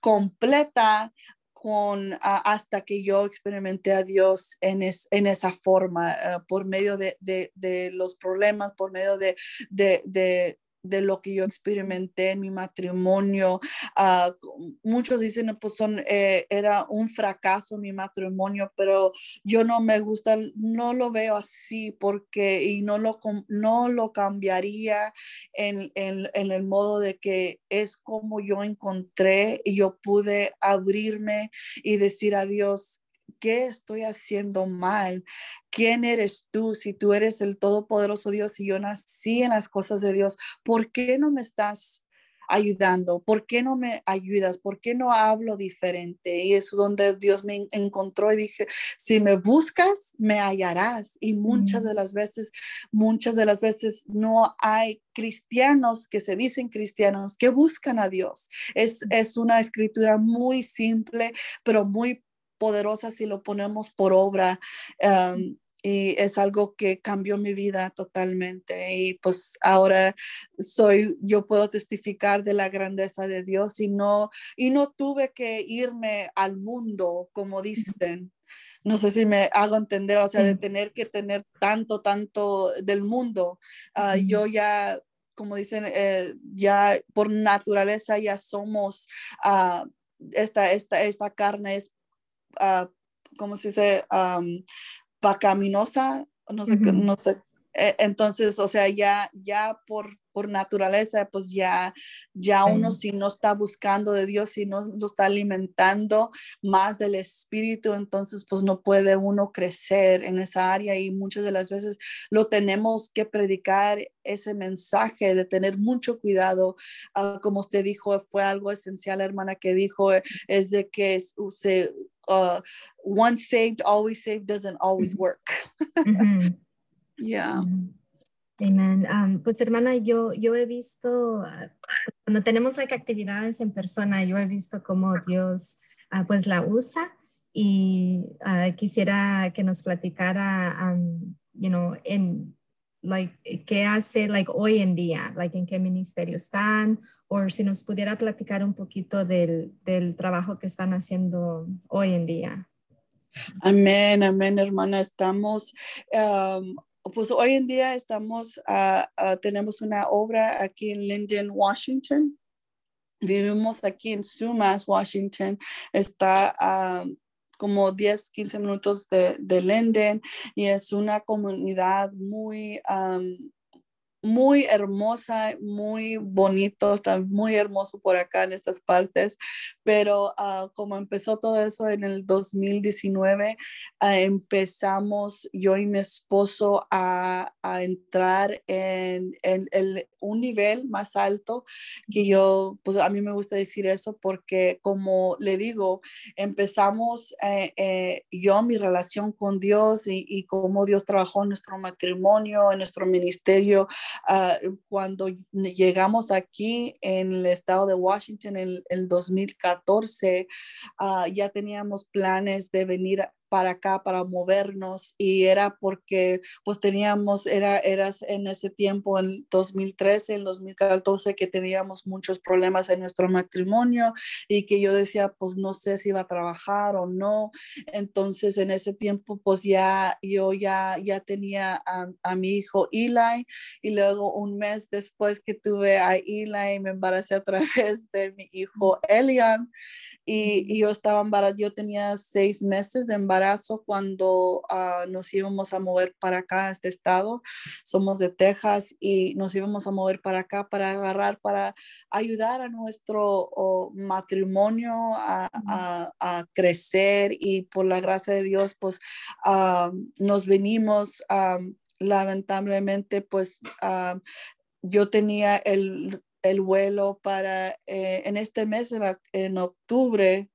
completa con, hasta que yo experimenté a Dios en, en esa forma, eh, por medio de, de, de, los problemas, por medio de, de, de lo que yo experimenté en mi matrimonio. Ah, muchos dicen, pues son, eh, era un fracaso mi matrimonio, pero yo no me gusta, no lo veo así porque, y no lo, no lo cambiaría en, en, en el modo de que es como yo encontré y yo pude abrirme y decir a Dios, ¿qué estoy haciendo mal? ¿Quién eres tú? Si tú eres el todopoderoso Dios y yo nací en las cosas de Dios, ¿por qué no me estás ayudando? ¿Por qué no me ayudas? ¿Por qué no hablo diferente? Y es donde Dios me encontró y dije, si me buscas, me hallarás. Y muchas de las veces, muchas de las veces no hay cristianos que se dicen cristianos que buscan a Dios. Es, es una escritura muy simple, pero muy poderosa si lo ponemos por obra. y es algo que cambió mi vida totalmente y pues ahora soy yo puedo testificar de la grandeza de Dios y no y no tuve que irme al mundo como dicen no sé si me hago entender, o sea, de tener que tener tanto, tanto del mundo. Ah, yo ya, como dicen, eh, ya por naturaleza ya somos, uh, esta, esta, esta carne es uh, ¿cómo se dice? Um, pacaminosa, no sé, no sé. E, entonces, o sea, ya, ya por por naturaleza, pues ya, ya uno si no está buscando de Dios, si no lo está alimentando más del Espíritu, entonces pues no puede uno crecer en esa área y muchas de las veces lo tenemos que predicar ese mensaje de tener mucho cuidado. Ah, como usted dijo, fue algo esencial, hermana, que dijo, es de que se, uh, one saved, always saved doesn't always work. yeah. Amén. pues hermana, yo, yo he visto, ah, cuando tenemos like, actividades en persona, yo he visto cómo Dios uh, pues la usa y ah, quisiera que nos platicara, you know, en like, qué hace like, hoy en día, like, en qué ministerio están, o si nos pudiera platicar un poquito del, del trabajo que están haciendo hoy en día. Amén, amén, hermana. Estamos pues hoy en día estamos, uh, tenemos una obra aquí en Linden, Washington. Vivimos aquí en Sumas, Washington. Está uh, como 10, 15 minutos de, de, Linden y es una comunidad muy um, muy hermosa, muy bonito, está muy hermoso por acá en estas partes, pero uh, como empezó todo eso en el 2019, uh, empezamos yo y mi esposo a, a entrar en, en el, un nivel más alto que yo, pues a mí me gusta decir eso porque como le digo, empezamos eh, eh, yo mi relación con Dios y, y cómo Dios trabajó en nuestro matrimonio, en nuestro ministerio, Ah, cuando llegamos aquí en el estado de Washington en el 2014, ah, ya teníamos planes de venir para acá, para movernos y era porque pues teníamos, era, eras en ese tiempo, en 2013, en 2014, que teníamos muchos problemas en nuestro matrimonio y que yo decía, pues no sé si iba a trabajar o no. Entonces en ese tiempo pues ya yo ya, ya tenía a, mi hijo Eli y luego un mes después que tuve a Eli me embaracé a través de mi hijo Elian y, y yo estaba embarazada, yo tenía seis meses de embarazo cuando ah, nos íbamos a mover para acá, a este estado. Somos de Texas y nos íbamos a mover para acá para agarrar, para ayudar a nuestro matrimonio a, crecer y por la gracia de Dios, pues ah, nos venimos. lamentablemente, pues yo tenía el, vuelo para eh, en este mes, en octubre,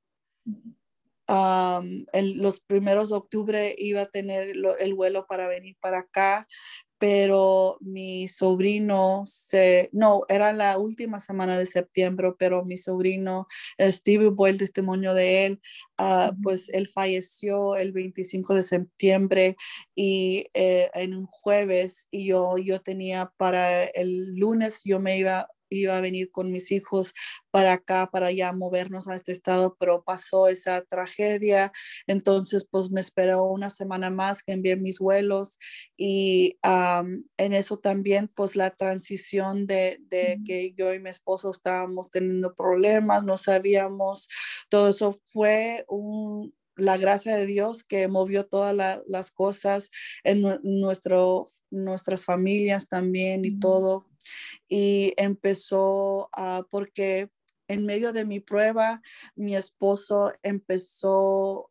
en los primeros de octubre iba a tener el vuelo para venir para acá, pero mi sobrino se, no, era la última semana de septiembre, pero mi sobrino, Steve, fue el testimonio de él, ah, pues él falleció el 25 de septiembre y eh, en un jueves y yo, yo tenía para el lunes, yo me iba iba a venir con mis hijos para acá, para ya movernos a este estado, pero pasó esa tragedia. Entonces, pues me esperó una semana más que envié mis vuelos y en eso también, pues la transición de, de que yo y mi esposo estábamos teniendo problemas, no sabíamos, todo eso fue un, la gracia de Dios que movió todas las cosas en nuestro, nuestras familias también y todo. Y empezó a, porque en medio de mi prueba, mi esposo empezó,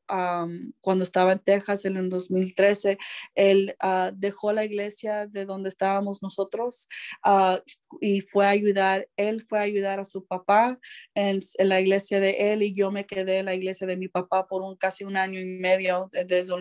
cuando estaba en Texas en el 2013, él ah, dejó la iglesia de donde estábamos nosotros ah, y fue a ayudar, él fue a ayudar a su papá en, la iglesia de él y yo me quedé en la iglesia de mi papá por un, casi un año y medio, desde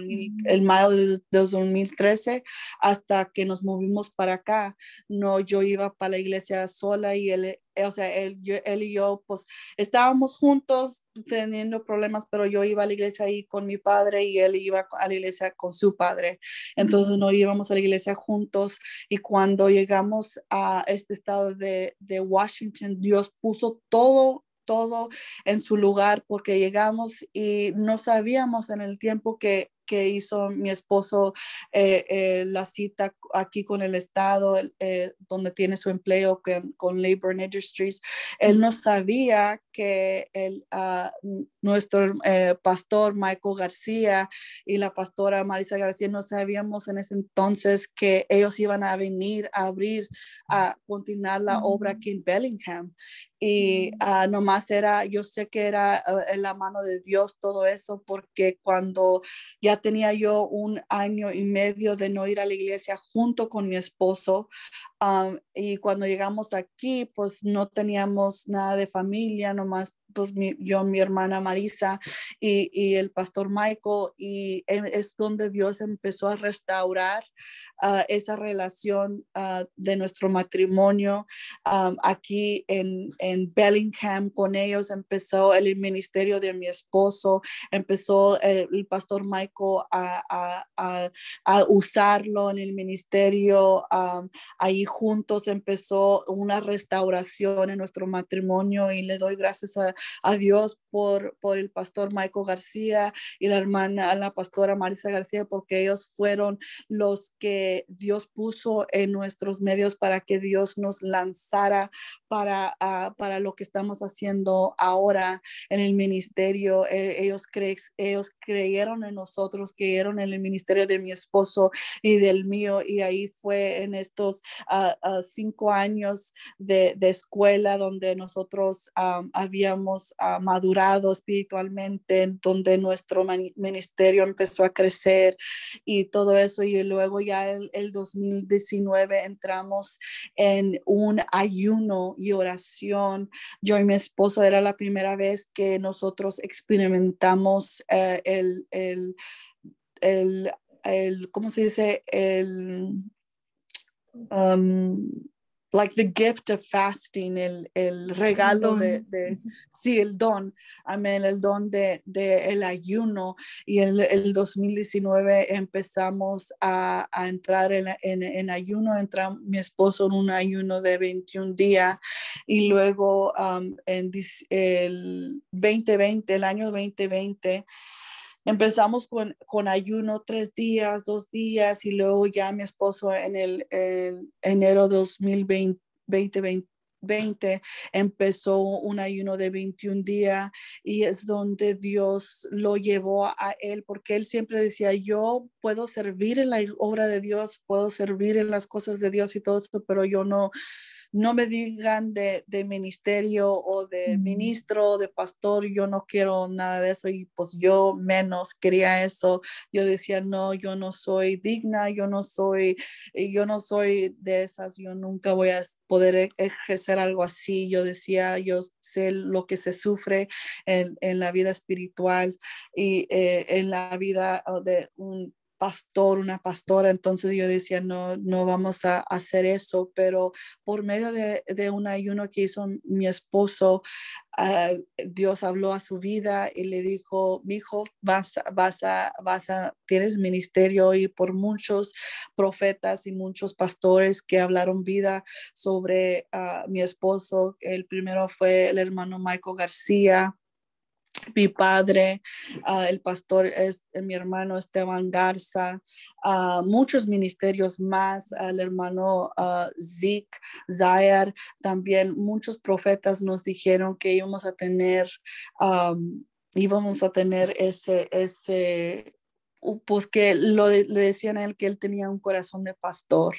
el mayo de, 2013 hasta que nos movimos para acá. No, yo iba para la iglesia sola y él, o sea, él, él y yo, pues estábamos juntos teniendo problemas, pero yo iba a la iglesia ahí con mi padre y él iba a la iglesia con su padre. Entonces no íbamos a la iglesia juntos y cuando llegamos a este estado de, de Washington, Dios puso todo todo en su lugar porque llegamos y no sabíamos en el tiempo que que hizo mi esposo eh, eh, la cita aquí con el Estado, eh, donde tiene su empleo con, con, Labor Industries. Él no sabía que el, ah, nuestro pastor Michael García y la pastora Marisa García no sabíamos en ese entonces que ellos iban a venir a abrir, a continuar la obra aquí en Bellingham. Y uh, nomás era, yo sé que era en la mano de Dios todo eso, porque cuando ya tenía yo un año y medio de no ir a la iglesia junto con mi esposo. y cuando llegamos aquí, pues no teníamos nada de familia, nomás pues mi, yo, mi hermana Marisa y, y, el pastor Michael, y es donde Dios empezó a restaurar uh, esa relación uh, de nuestro matrimonio um, aquí en, en, Bellingham con ellos. Empezó el ministerio de mi esposo, empezó el, el pastor Michael a, a, a, usarlo en el ministerio. Um, ahí juntos empezó una restauración en nuestro matrimonio y le doy gracias a, a Dios por, por el pastor Michael García y la hermana, la pastora Marisa García, porque ellos fueron los que Dios puso en nuestros medios para que Dios nos lanzara para, uh, para lo que estamos haciendo ahora en el ministerio. E, ellos, cre ellos creyeron en nosotros, creyeron en el ministerio de mi esposo y del mío, y ahí fue en estos uh, uh, cinco años de, de, escuela donde nosotros habíamos madurado espiritualmente, donde nuestro ministerio empezó a crecer y todo eso. Y luego ya el, el 2019 entramos en un ayuno y oración. Yo y mi esposo era la primera vez que nosotros experimentamos eh, el, el, el, el, ¿cómo se dice? El... Um, like the gift of fasting, el, el regalo de, de, sí, el don, amén, el don de, de el ayuno. Y en el, 2019 empezamos a, a entrar en, en, en, ayuno, entra mi esposo en un ayuno de 21 días. Y luego um, en el 2020, el año 2020, Empezamos con, con, ayuno tres días, dos días y luego ya mi esposo en el enero 2020, 2020 empezó un ayuno de 21 días y es donde Dios lo llevó a él, porque él siempre decía, yo puedo servir en la obra de Dios, puedo servir en las cosas de Dios y todo eso, pero yo no, no me digan de, ministerio o de ministro de pastor, yo no quiero nada de eso y pues yo menos quería eso. Yo decía, no, yo no soy digna, yo no soy, eh, yo no soy de esas, yo nunca voy a poder e-, ejercer algo así. Yo decía, yo sé lo que se sufre en, la vida espiritual y eh, en la vida oh, de un pastor, una pastora, entonces yo decía, no, no vamos a hacer eso, pero por medio de, de un ayuno que hizo mi esposo, ah, Dios habló a su vida y le dijo, mi hijo, vas, vas, a, vas a, tienes ministerio y por muchos profetas y muchos pastores que hablaron vida sobre ah, mi esposo. El primero fue el hermano Michael García mi padre, ah, el pastor es eh, mi hermano Esteban Garza, uh, muchos ministerios más, el hermano uh, Zeke Zayar, también muchos profetas nos dijeron que íbamos a tener, íbamos a tener ese, ese, pues que lo le decían a él que él tenía un corazón de pastor.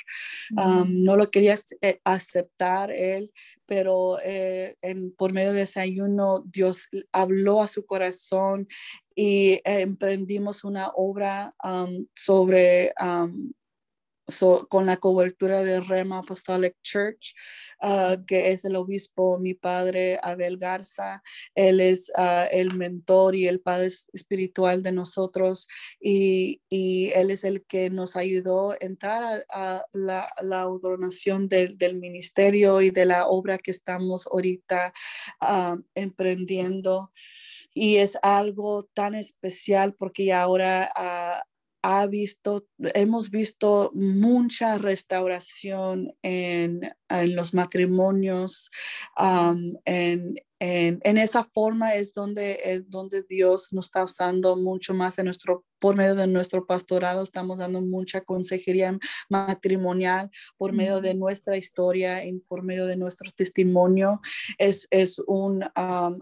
no lo quería eh, aceptar él, pero eh, en, por medio de ese ayuno Dios habló a su corazón y emprendimos una obra sobre con la cobertura de Rema Apostolic Church, ah, que es el obispo, mi padre Abel Garza. Él es ah, el mentor y el padre espiritual de nosotros y, él es el que nos ayudó a entrar a, la, la del, del, ministerio y de la obra que estamos ahorita ah, emprendiendo y es algo tan especial porque ahora ha visto, hemos visto mucha restauración en, los matrimonios, en, esa forma es donde, es donde Dios nos está usando mucho más en nuestro por medio de nuestro pastorado estamos dando mucha consejería matrimonial por medio de nuestra historia y por medio de nuestro testimonio. Es, es, un,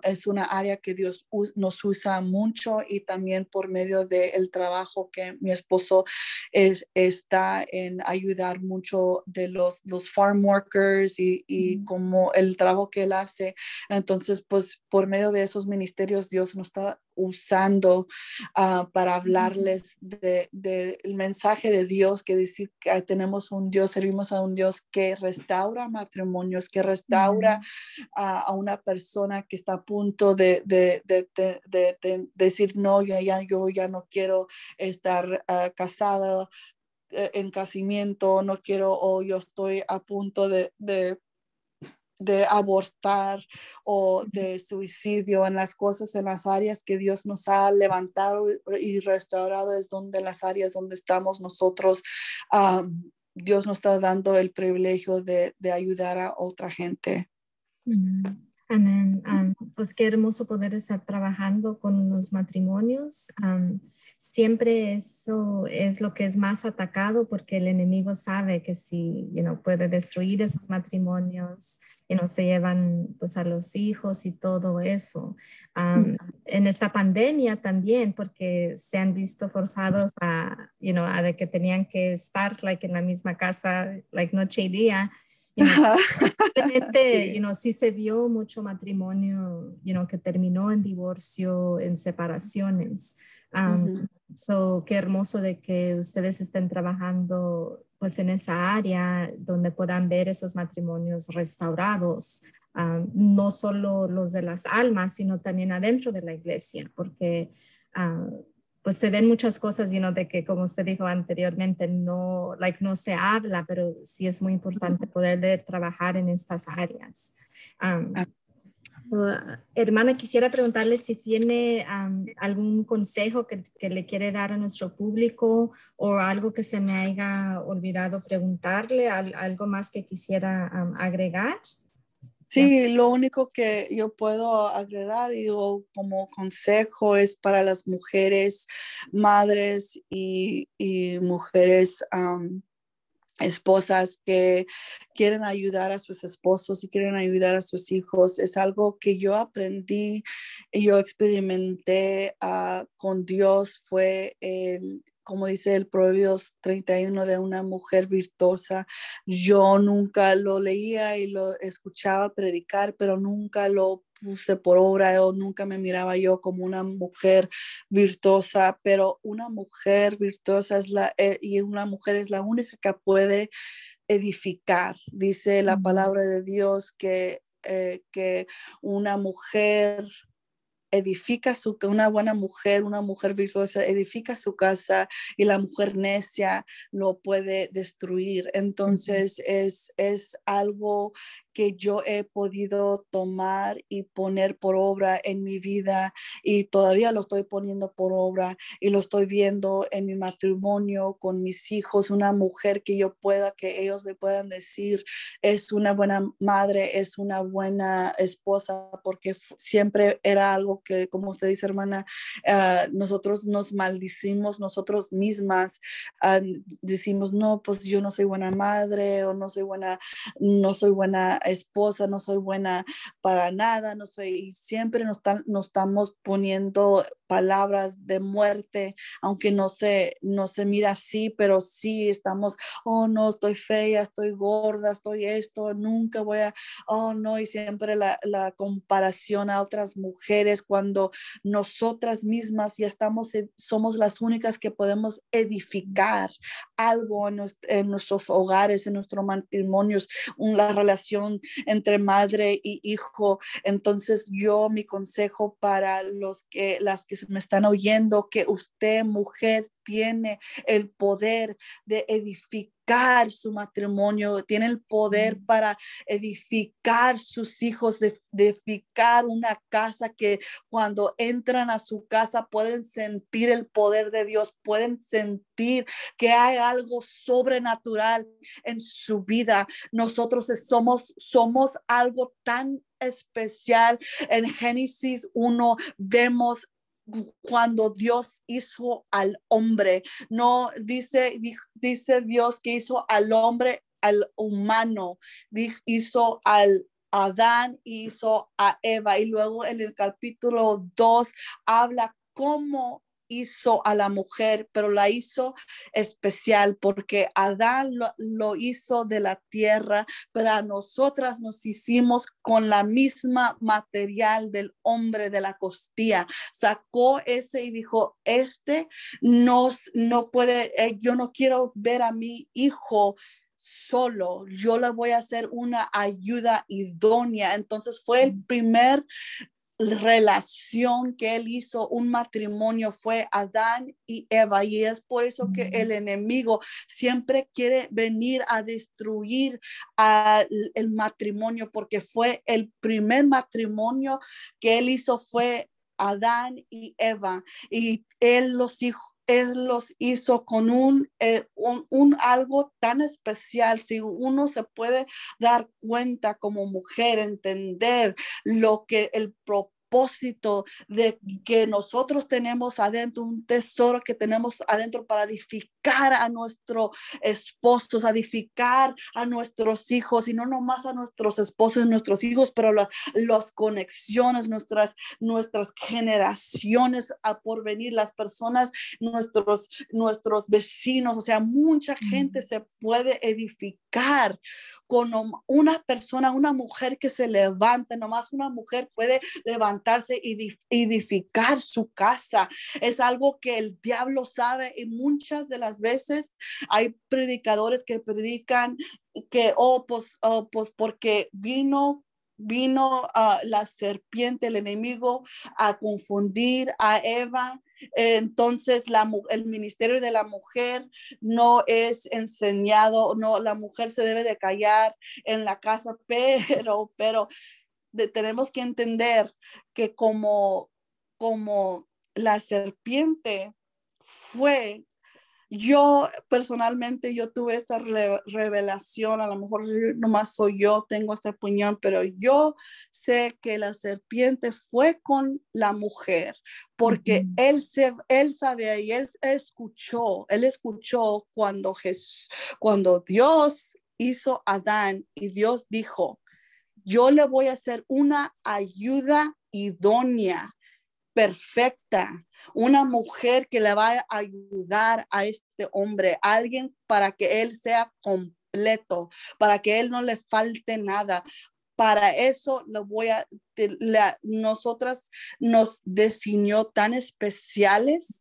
es una área que Dios nos usa mucho y también por medio del trabajo que mi esposo es, está en ayudar mucho de los, los farm workers y, y como el trabajo que él hace. Entonces, pues por medio de esos ministerios Dios nos está usando ah, para hablarles del de, mensaje de Dios, que decir que tenemos un Dios, servimos a un Dios que restaura matrimonios, que restaura a, una persona que está a punto de, decir, no, ya, ya, yo ya no quiero estar uh, casada eh, en casamiento, no quiero o yo estoy a punto de, de abortar o de suicidio en las cosas, en las áreas que Dios nos ha levantado y restaurado, es donde las áreas donde estamos nosotros. Dios nos está dando el privilegio de, ayudar a otra gente. Amén. pues qué hermoso poder estar trabajando con los matrimonios. siempre eso es lo que es más atacado porque el enemigo sabe que si you puede destruir esos matrimonios, y no se llevan pues a los hijos y todo eso. en esta pandemia también porque se han visto forzados a, you know, a de que tenían que estar like, en la misma casa like noche y día Simplemente, sí. You sí se vio mucho matrimonio, you know, que terminó en divorcio, en separaciones. Um, So, qué hermoso de que ustedes estén trabajando pues en esa área donde puedan ver esos matrimonios restaurados, no solo los de las almas, sino también adentro de la iglesia, porque pues se ven muchas cosas, you de que como usted dijo anteriormente, no, like, no se habla, pero sí es muy importante poder trabajar en estas áreas. Ah. hermana, quisiera preguntarle si tiene algún consejo que, que, le quiere dar a nuestro público o algo que se me haya olvidado preguntarle, algo más que quisiera agregar. Sí, lo único que yo puedo agregar digo, como consejo es para las mujeres, madres y, mujeres esposas que quieren ayudar a sus esposos y quieren ayudar a sus hijos. Es algo que yo aprendí y yo experimenté ah, con Dios, fue el, como dice el Proverbios 31 de una mujer virtuosa. Yo nunca lo leía y lo escuchaba predicar, pero nunca lo puse por obra o nunca me miraba yo como una mujer virtuosa, pero una mujer virtuosa es la, eh, y una mujer es la única que puede edificar. Dice la palabra de Dios que, eh, que una mujer edifica su, una buena mujer, una mujer virtuosa, edifica su casa y la mujer necia lo puede destruir. Entonces es, es algo que yo he podido tomar y poner por obra en mi vida y todavía lo estoy poniendo por obra y lo estoy viendo en mi matrimonio con mis hijos, una mujer que yo pueda, que ellos me puedan decir, es una buena madre, es una buena esposa, porque siempre era algo que, como usted dice, hermana, uh, nosotros nos maldicimos nosotros mismas, uh, decimos, no, pues yo no soy buena madre o no soy buena, no soy buena esposa, no soy buena para nada, no soy, siempre nos, nos estamos poniendo palabras de muerte, aunque no se, no se mira así, pero sí estamos, oh no, estoy fea, estoy gorda, estoy esto, nunca voy a, oh no, y siempre la, la comparación a otras mujeres cuando nosotras mismas ya estamos, somos las únicas que podemos edificar algo en, en nuestros hogares, en nuestros matrimonios, una relación entre madre y hijo. Entonces yo, mi consejo para los que, las que me están oyendo, que usted, mujer, tiene el poder de edificar su matrimonio, tiene el poder para edificar sus hijos, de, edificar una casa que cuando entran a su casa pueden sentir el poder de Dios, pueden sentir que hay algo sobrenatural en su vida. Nosotros somos, somos algo tan especial. En Génesis 1 vemos cuando Dios hizo al hombre. No dice, dice Dios que hizo al hombre, al humano, hizo al Adán, hizo a Eva. Y luego en el capítulo 2 habla cómo hizo a la mujer, pero la hizo especial porque Adán lo, hizo de la tierra, pero a nosotras nos hicimos con la misma material del hombre de la costilla. Sacó ese y dijo, este nos, no puede, eh, yo no quiero ver a mi hijo solo, yo le voy a hacer una ayuda idónea. Entonces fue el primer relación que él hizo, un matrimonio, fue Adán y Eva. Y es por eso que el enemigo siempre quiere venir a destruir el matrimonio, porque fue el primer matrimonio que él hizo, fue Adán y Eva. Y él los hijos él los hizo con un, eh, un, un, algo tan especial. Si uno se puede dar cuenta como mujer, entender lo que el propósito propósito de que nosotros tenemos adentro, un tesoro que tenemos adentro para edificar a nuestros esposos, edificar a nuestros hijos y no nomás a nuestros esposos y nuestros hijos, pero las conexiones, nuestras, nuestras generaciones a por venir, las personas, nuestros, nuestros vecinos, o sea, mucha gente se puede edificar con una persona, una mujer que se levante, nomás una mujer puede levantarse y edificar su casa. Es algo que el diablo sabe y muchas de las veces hay predicadores que predican que, oh, pues, oh, pues porque vino vino a la serpiente, el enemigo, a confundir a Eva. Entonces, el ministerio de la mujer no es enseñado, no, la mujer se debe de callar en la casa, pero, pero tenemos que entender que como, como la serpiente fue yo personalmente, yo tuve esa revelación, a lo mejor nomás soy yo, tengo esta opinión, pero yo sé que la serpiente fue con la mujer, porque él, se, él sabía y él escuchó, él escuchó cuando, Jesús, cuando Dios hizo a Adán y Dios dijo, yo le voy a hacer una ayuda idónea perfecta, una mujer que le va a ayudar a este hombre, alguien para que él sea completo, para que él no le falte nada. Para eso lo voy a, nosotras nos diseñó tan especiales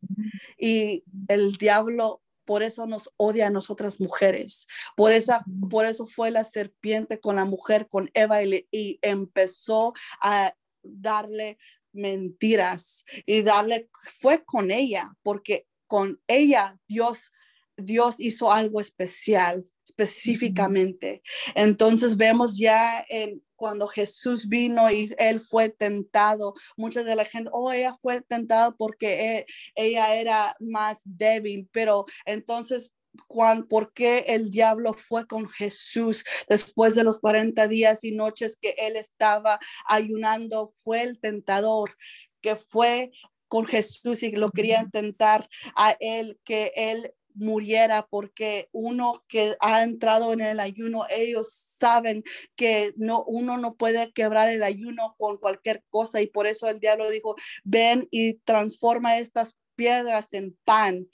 y el diablo por eso nos odia a nosotras mujeres. Por, esa, por eso fue la serpiente con la mujer, con Eva, y empezó a darle mentiras y darle, fue con ella, porque con ella Dios, Dios hizo algo especial específicamente. Entonces vemos ya en, cuando Jesús vino y él fue tentado, mucha de la gente, oh, ella fue tentada porque e, ella era más débil, pero entonces Juan, ¿por qué el diablo fue con Jesús después de los 40 días y noches que él estaba ayunando? Fue el tentador que fue con Jesús y lo quería tentar a él, que él muriera porque uno que ha entrado en el ayuno, ellos saben que no, uno no puede quebrar el ayuno con cualquier cosa y por eso el diablo dijo, ven y transforma estas piedras en pan.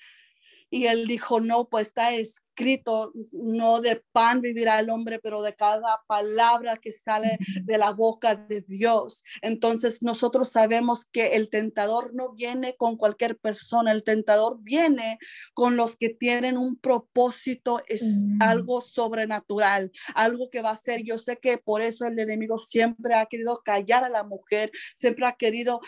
Y él dijo, no, pues está escrito escrito, no de pan vivirá el hombre, pero de cada palabra que sale de la boca de Dios. Entonces nosotros sabemos que el tentador no viene con cualquier persona, el tentador viene con los que tienen un propósito, es algo sobrenatural, algo que va a ser, yo sé que por eso el enemigo siempre ha querido callar a la mujer, siempre ha querido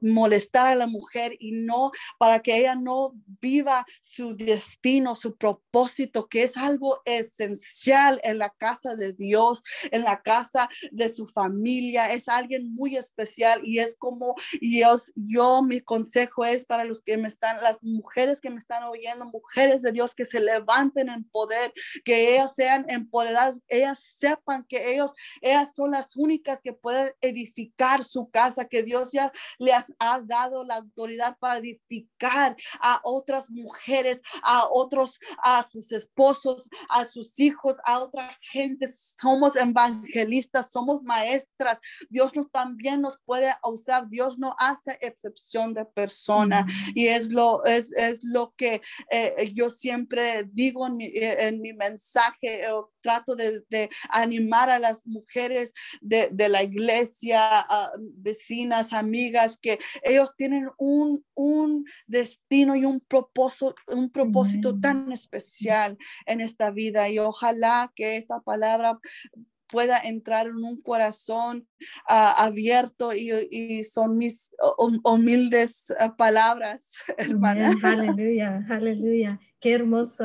molestar a la mujer y no para que ella no viva su destino, su propósito que es algo esencial en la casa de Dios, en la casa de su familia. Es alguien muy especial y es como Dios, yo mi consejo es para los que me están, las mujeres que me están oyendo, mujeres de Dios que se levanten en poder, que ellas sean empoderadas, ellas sepan que ellos, ellas son las únicas que pueden edificar su casa, que Dios ya les ha dado la autoridad para edificar a otras mujeres, a otros, a sus esposos, a sus hijos, a otra gente. Somos evangelistas, somos maestras. Dios nos también nos puede usar. Dios no hace excepción de persona. Y es lo, es, es lo que eh, yo siempre digo en mi, en mi mensaje. trato de, de, animar a las mujeres de, de la iglesia, vecinas, amigas, que ellos tienen un, un destino y un propósito, un propósito tan especial en esta vida y ojalá que esta palabra pueda entrar en un corazón ah, abierto y, son mis humildes ah, palabras, hermana. Aleluya, aleluya. Qué hermoso.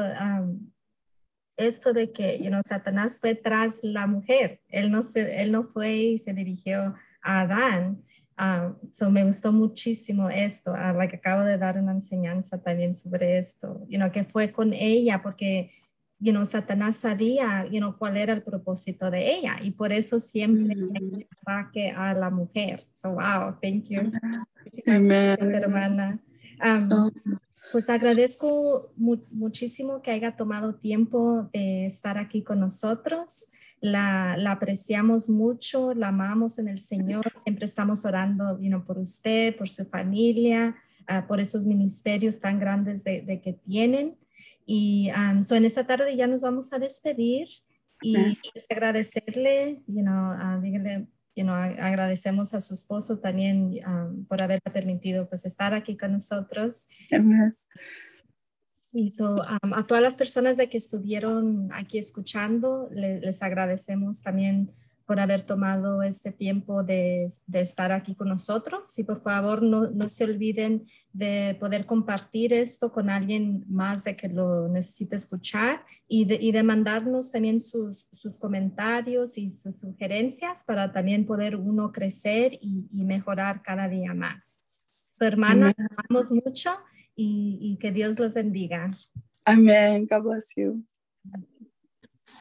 esto de que, you Satanás fue tras la mujer. Él no, se, él no fue y se dirigió a Adán, Uh, so me gustó muchísimo esto, a la que acabo de dar una enseñanza también sobre esto, you know, que fue con ella porque, you know, Satanás sabía, you know, cuál era el propósito de ella y por eso siempre mm. ataque a la mujer. So, wow, thank you. Amen. hermana. Um, oh. Pues agradezco muchísimo que haya tomado tiempo de estar aquí con nosotros. La, apreciamos mucho, la amamos en el Señor. Siempre estamos orando por usted, por su familia, ah, por esos ministerios tan grandes de, que tienen. Y um, en esta tarde ya nos vamos a despedir y, agradecerle, you know, agradecemos a su esposo también um, por haberle permitido pues, estar aquí con nosotros. Y um, a todas las personas de que estuvieron aquí escuchando, les agradecemos también por haber tomado este tiempo de, estar aquí con nosotros. Y por favor, no, no, se olviden de poder compartir esto con alguien más de que lo necesite escuchar y de, y de mandarnos también sus, sus, comentarios y sus sugerencias para también poder uno crecer y, y mejorar cada día más. Su hermana, amamos mucho y, y que Dios los bendiga. Amén. God bless you.